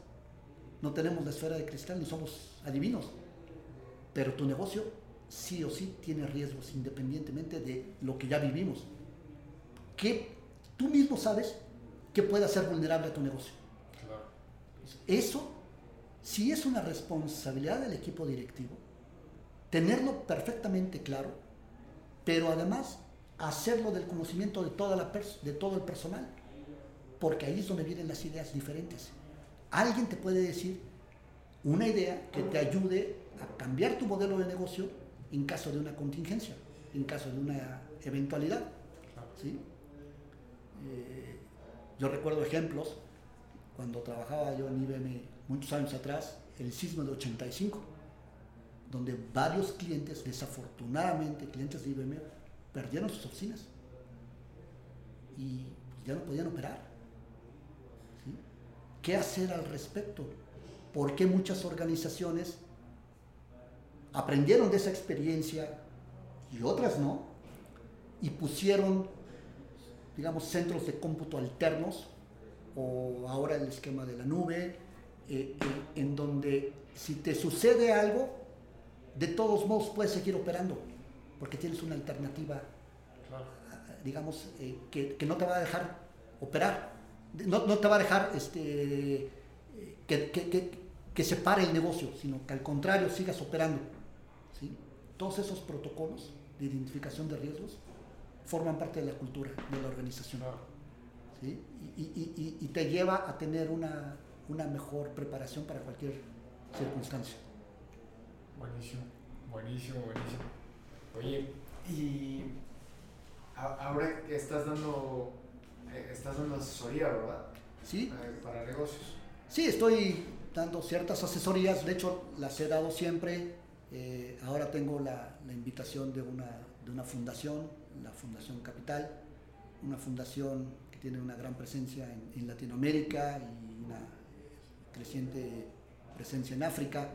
No tenemos la esfera de cristal, ni somos adivinos. Pero tu negocio sí o sí tiene riesgos independientemente de lo que ya vivimos. Que tú mismo sabes que puede hacer vulnerable a tu negocio. Claro. Eso sí es una responsabilidad del equipo directivo, tenerlo perfectamente claro, pero además hacerlo del conocimiento de, toda la de todo el personal, porque ahí es donde vienen las ideas diferentes. Alguien te puede decir una idea que te ayude a cambiar tu modelo de negocio en caso de una contingencia, en caso de una eventualidad. ¿sí? Eh, yo recuerdo ejemplos, cuando trabajaba yo en IBM muchos años atrás, el sismo de 85, donde varios clientes, desafortunadamente clientes de IBM, perdieron sus oficinas y ya no podían operar. ¿Qué hacer al respecto? ¿Por qué muchas organizaciones aprendieron de esa experiencia y otras no? Y pusieron, digamos, centros de cómputo alternos o ahora el esquema de la nube, eh, eh, en donde si te sucede algo, de todos modos puedes seguir operando, porque tienes una alternativa, digamos, eh, que, no te va a dejar operar, no, te va a dejar este, que, se pare el negocio, sino que al contrario sigas operando. ¿sí? Todos esos protocolos de identificación de riesgos forman parte de la cultura de la organización. ¿sí? y, te lleva a tener una, una mejor preparación para cualquier circunstancia. Buenísimo, buenísimo, buenísimo. Oye, y ahora que estás dando, estás dando asesoría, ¿verdad? Sí. Eh, para negocios. Sí, estoy dando ciertas asesorías, de hecho las he dado siempre. Eh, ahora tengo la, la, invitación de una, de una fundación, la Fundación Capital, una fundación que tiene una gran presencia en, en Latinoamérica y una creciente presencia en África,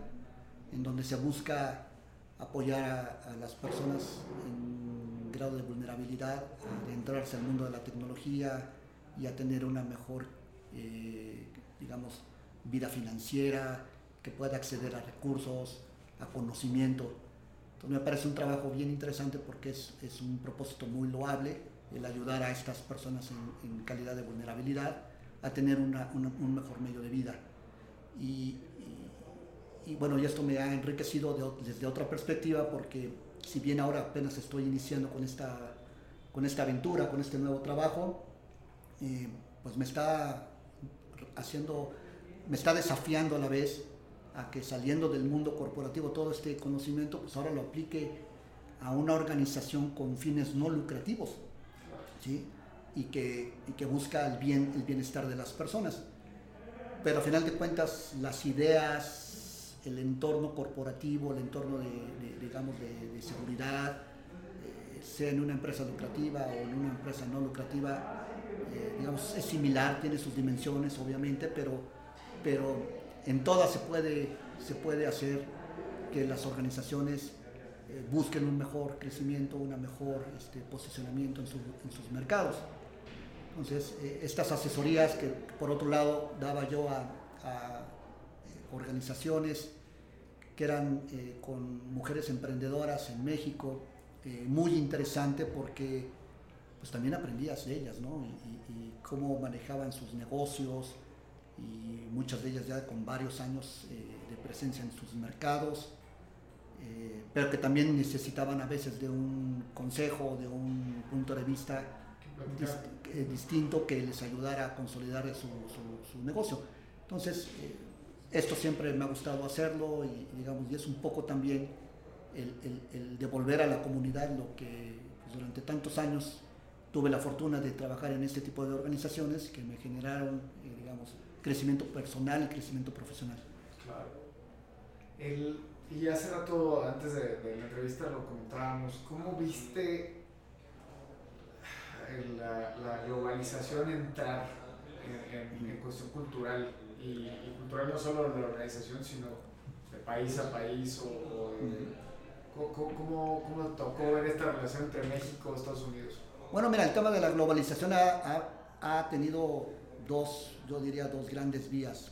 en donde se busca apoyar a, las personas en grado de vulnerabilidad adentrarse al mundo de la tecnología y a tener una mejor, eh, digamos, vida financiera, que pueda acceder a recursos, a conocimiento. Entonces me parece un trabajo bien interesante porque es, es un propósito muy loable el ayudar a estas personas en, en calidad de vulnerabilidad a tener una, un mejor medio de vida. Y, bueno, y esto me ha enriquecido desde otra perspectiva porque si bien ahora apenas estoy iniciando con esta, con esta aventura, con este nuevo trabajo, eh, pues me está haciendo, me está desafiando a la vez a que saliendo del mundo corporativo todo este conocimiento, pues ahora lo aplique a una organización con fines no lucrativos, ¿sí? Y que, y que busca el, bien, el bienestar de las personas pero a final de cuentas las ideas, el entorno corporativo, el entorno de, digamos, de, seguridad, eh, sea en una empresa lucrativa o en una empresa no lucrativa, eh, digamos, es similar, tiene sus dimensiones obviamente, pero, pero en todas se puede, se puede hacer que las organizaciones eh, busquen un mejor crecimiento, un mejor este, posicionamiento en, en sus mercados. Entonces, eh, estas asesorías que por otro lado daba yo a, eh, organizaciones que eran eh, con mujeres emprendedoras en México, muy interesante porque pues también aprendías de ellas, ¿no? Y, cómo manejaban sus negocios y muchas de ellas ya con varios años de presencia en sus mercados, pero que también necesitaban a veces de un consejo, de un punto de vista eh, distinto que les ayudara a consolidar su, su, negocio. Entonces, eh, esto siempre me ha gustado hacerlo y, digamos, y es un poco también el, devolver a la comunidad lo que pues, durante tantos años tuve la fortuna de trabajar en este tipo de organizaciones que me generaron, eh, digamos, crecimiento personal y crecimiento profesional. Claro. El, y hace rato, antes de, la entrevista, lo comentábamos, ¿cómo viste la, globalización entrar en, cuestión cultural y, cultural no solo de la organización sino de país a país o, ¿cómo, cómo, tocó ver esta relación entre México y Estados Unidos? Bueno, mira, el tema de la globalización ha, ha, tenido dos, yo diría dos grandes vías.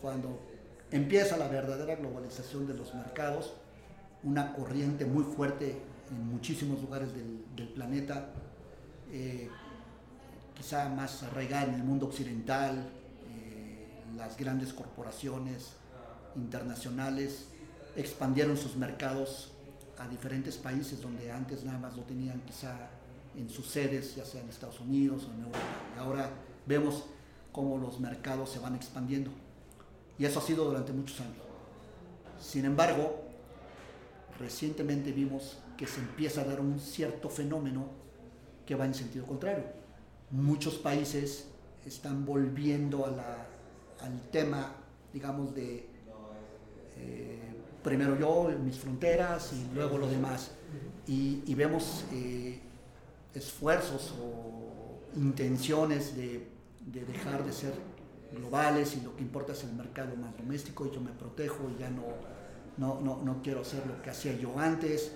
Cuando empieza la verdadera globalización de los mercados, una corriente muy fuerte en muchísimos lugares del, del planeta, eh, quizá más arraigada en el mundo occidental, las grandes corporaciones internacionales expandieron sus mercados a diferentes países donde antes nada más lo tenían quizá en sus sedes, ya sea en Estados Unidos o en Europa. Y ahora vemos cómo los mercados se van expandiendo. Y eso ha sido durante muchos años. Sin embargo, recientemente vimos que se empieza a dar un cierto fenómeno que va en sentido contrario. Muchos países están volviendo al tema, digamos, de eh, primero yo, mis fronteras y luego lo demás. Y, vemos eh, esfuerzos o intenciones de, dejar de ser globales y lo que importa es el mercado más doméstico y yo me protejo y ya no, no, no, no quiero hacer lo que hacía yo antes.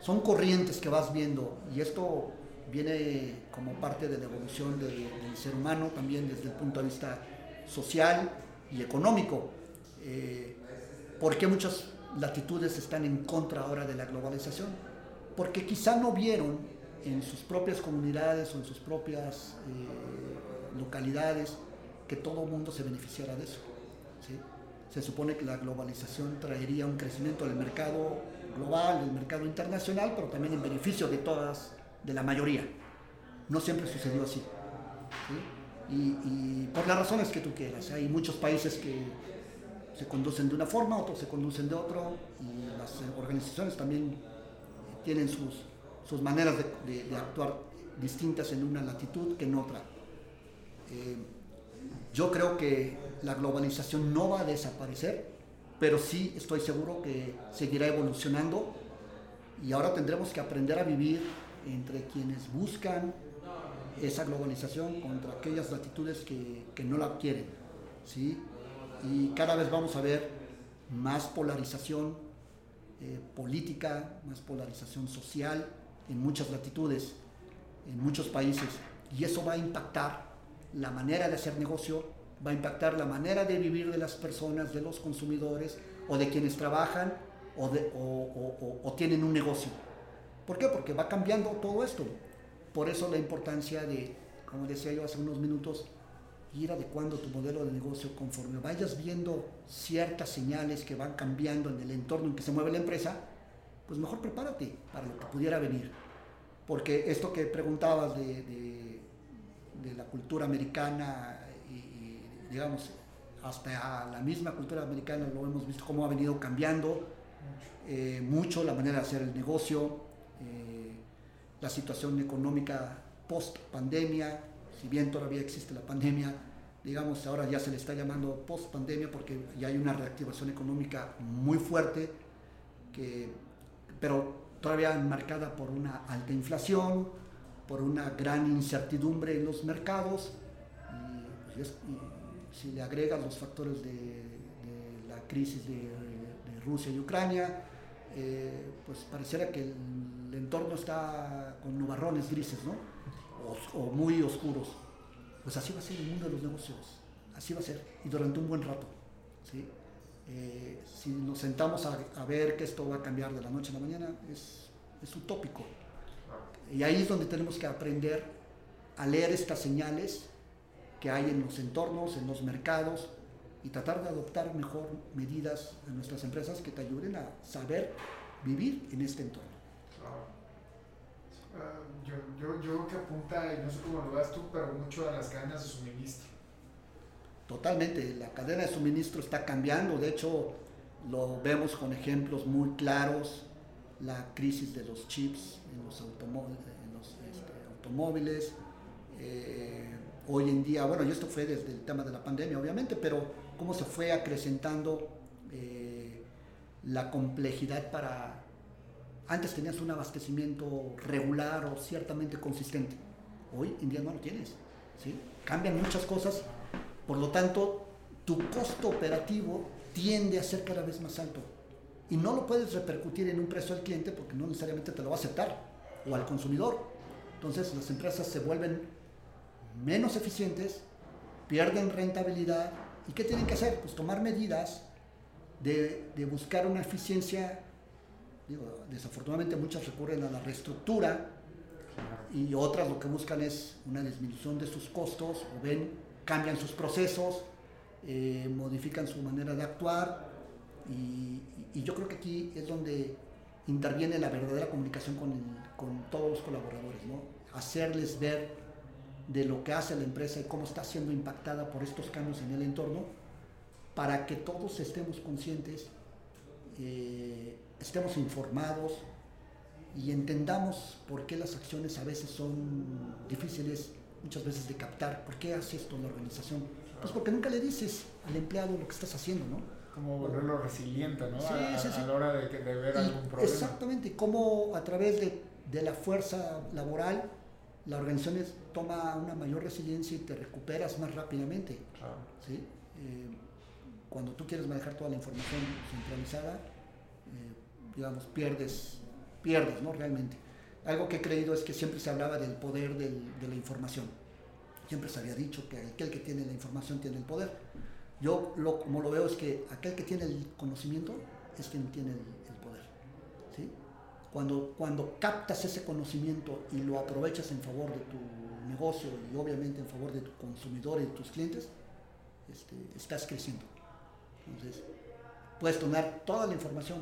Son corrientes que vas viendo y esto viene como parte de la evolución del ser humano, también desde el punto de vista social y económico. Eh, ¿Por qué muchas latitudes están en contra ahora de la globalización? Porque quizá no vieron en sus propias comunidades o en sus propias eh, localidades que todo el mundo se beneficiara de eso. Se supone que la globalización traería un crecimiento del mercado global, del mercado internacional, pero también en beneficio de todas de la mayoría. No siempre sucedió así. Y, por las razones que tú quieras. Hay muchos países que se conducen de una forma, otros se conducen de otro, y las organizaciones también tienen sus, sus maneras de, actuar distintas en una latitud que en otra. Eh, yo creo que la globalización no va a desaparecer, pero sí estoy seguro que seguirá evolucionando y ahora tendremos que aprender a vivir entre quienes buscan esa globalización contra aquellas latitudes que, que no la quieren. ¿sí? Y cada vez vamos a ver más polarización eh, política, más polarización social en muchas latitudes, en muchos países. Y eso va a impactar la manera de hacer negocio, va a impactar la manera de vivir de las personas, de los consumidores o de quienes trabajan o, de, o, o tienen un negocio. ¿Por qué? Porque va cambiando todo esto. Por eso la importancia de, como decía yo hace unos minutos, ir adecuando tu modelo de negocio conforme vayas viendo ciertas señales que van cambiando en el entorno en que se mueve la empresa, pues mejor prepárate para lo que pudiera venir. Porque esto que preguntabas de, de, la cultura americana y, digamos, hasta la misma cultura americana lo hemos visto cómo ha venido cambiando eh, mucho la manera de hacer el negocio, eh, la situación económica post pandemia, si bien todavía existe la pandemia, digamos ahora ya se le está llamando post pandemia porque ya hay una reactivación económica muy fuerte, que, pero todavía marcada por una alta inflación, por una gran incertidumbre en los mercados, y, si le agregas los factores de, la crisis de, Rusia y Ucrania, eh, pues pareciera que el el entorno está con nubarrones grises, ¿no? O, muy oscuros. Pues así va a ser el mundo de los negocios, así va a ser, y durante un buen rato. Eh, si nos sentamos a, ver que esto va a cambiar de la noche a la mañana, es, es utópico. Y ahí es donde tenemos que aprender a leer estas señales que hay en los entornos, en los mercados, y tratar de adoptar mejor medidas en nuestras empresas que te ayuden a saber vivir en este entorno. Ah, yo, yo, yo creo que apunta, y no sé cómo lo veas tú, pero mucho a las cadenas de suministro. Totalmente, la cadena de suministro está cambiando, de hecho lo vemos con ejemplos muy claros, la crisis de los chips en los, este, automóviles, eh, hoy en día, bueno, y esto fue desde el tema de la pandemia obviamente, pero cómo se fue acrecentando eh, la complejidad para antes tenías un abastecimiento regular o ciertamente consistente. Hoy en día no lo tienes. ¿sí? Cambian muchas cosas. Por lo tanto, tu costo operativo tiende a ser cada vez más alto. Y no lo puedes repercutir en un precio al cliente porque no necesariamente te lo va a aceptar. O al consumidor. Entonces las empresas se vuelven menos eficientes, pierden rentabilidad. ¿Y qué tienen que hacer? Pues tomar medidas de, de buscar una eficiencia desafortunadamente muchas recurren a la reestructura y otras lo que buscan es una disminución de sus costos o ven, cambian sus procesos, eh, modifican su manera de actuar y, yo creo que aquí es donde interviene la verdadera comunicación con, con todos los colaboradores, ¿no? hacerles ver de lo que hace la empresa y cómo está siendo impactada por estos cambios en el entorno para que todos estemos conscientes eh, estemos informados y entendamos por qué las acciones a veces son difíciles, muchas veces de captar. ¿Por qué hace esto la organización? Pues porque nunca le dices al empleado lo que estás haciendo, ¿no? Como volverlo resiliente, ¿no? Sí, a, sí, sí. a la hora de, de ver Y algún problema. Exactamente, cómo a través de, de la fuerza laboral la organización es- toma una mayor resiliencia y te recuperas más rápidamente. Claro. ¿sí? Eh, cuando tú quieres manejar toda la información centralizada, digamos, pierdes, pierdes, ¿no? Realmente. Algo que he creído es que siempre se hablaba del poder del- de la información. Siempre se había dicho que aquel que tiene la información tiene el poder. Yo lo, como lo veo es que aquel que tiene el conocimiento es quien tiene el, el poder. ¿sí? Cuando, cuando captas ese conocimiento y lo aprovechas en favor de tu negocio y obviamente en favor de tu consumidor y de tus clientes, este, estás creciendo. Entonces, puedes tomar toda la información,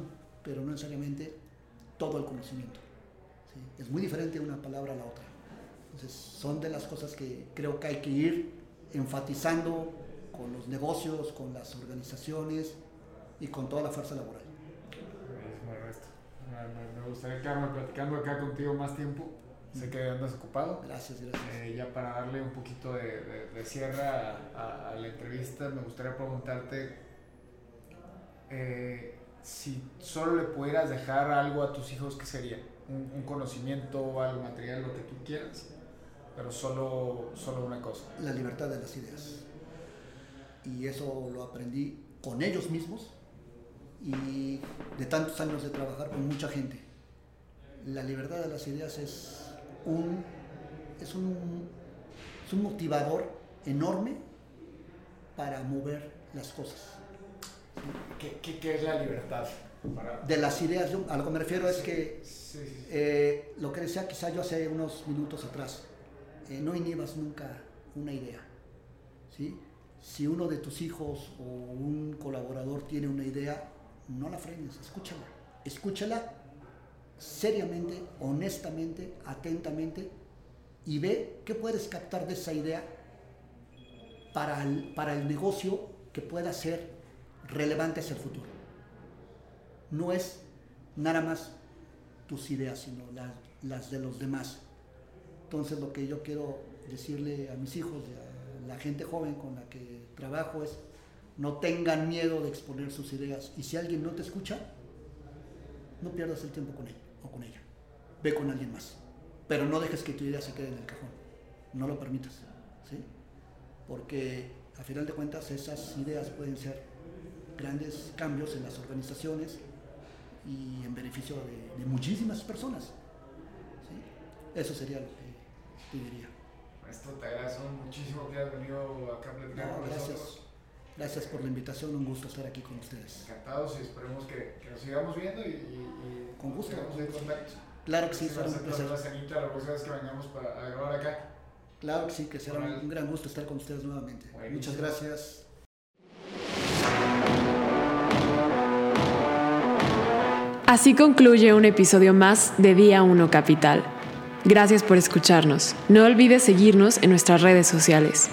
pero no necesariamente todo el conocimiento. ¿sí? Es muy diferente una palabra a la otra. Entonces, son de las cosas que creo que hay que ir enfatizando con los negocios, con las organizaciones y con toda la fuerza laboral. Me- me- Me gustaría quedarme platicando acá contigo más tiempo. Sé que andas ocupado. Gracias, gracias. Eh, ya para darle un poquito de, de- de cierre a, a- a la entrevista, me gustaría preguntarte eh, si solo le pudieras dejar algo a tus hijos, ¿qué sería? Un, conocimiento, algo material, lo que tú quieras, pero solo, solo una cosa. la libertad de las ideas. Y eso lo aprendí con ellos mismos y de tantos años de trabajar con mucha gente. La libertad de las ideas es un, es un, es un motivador enorme para mover las cosas. ¿Qué, qué, qué es la libertad? Para... De las ideas, yo a lo que me refiero es Sí, que sí, sí, sí. eh, lo que decía quizá yo hace unos minutos atrás, eh, no inhibas nunca una idea. ¿sí? Si uno de tus hijos o un colaborador tiene una idea, no la frenes, escúchala. Escúchala seriamente, honestamente, atentamente y ve qué puedes captar de esa idea para el, para el negocio que pueda ser relevante hacia el futuro. No es nada más tus ideas, sino las, de los demás. Entonces lo que yo quiero decirle a mis hijos a la gente joven con la que trabajo es, no tengan miedo de exponer sus ideas. Y si alguien no te escucha, no pierdas el tiempo con él o con ella. Ve con alguien más. Pero no dejes que tu idea se quede en el cajón. No lo permitas. ¿sí? Porque a final de cuentas esas ideas pueden ser grandes cambios en las organizaciones y en beneficio de, de muchísimas personas. ¿sí? Eso sería lo que te diría. Esto te agradezco muchísimo que hayas venido acá a platicar No, con gracias. nosotros. Gracias por la invitación, un gusto estar aquí con ustedes. Encantados y esperemos que, que nos sigamos viendo y, y- y Con gusto. sigamos en contacto. Claro que sí, será un placer. la cenita la próxima vez que vengamos para a grabar acá. Claro que sí, que será un, Órale. un gran gusto estar con ustedes nuevamente. Buenísimo. Muchas gracias. Así concluye un episodio más de Día 1 Capital. Gracias por escucharnos. No olvides seguirnos en nuestras redes sociales.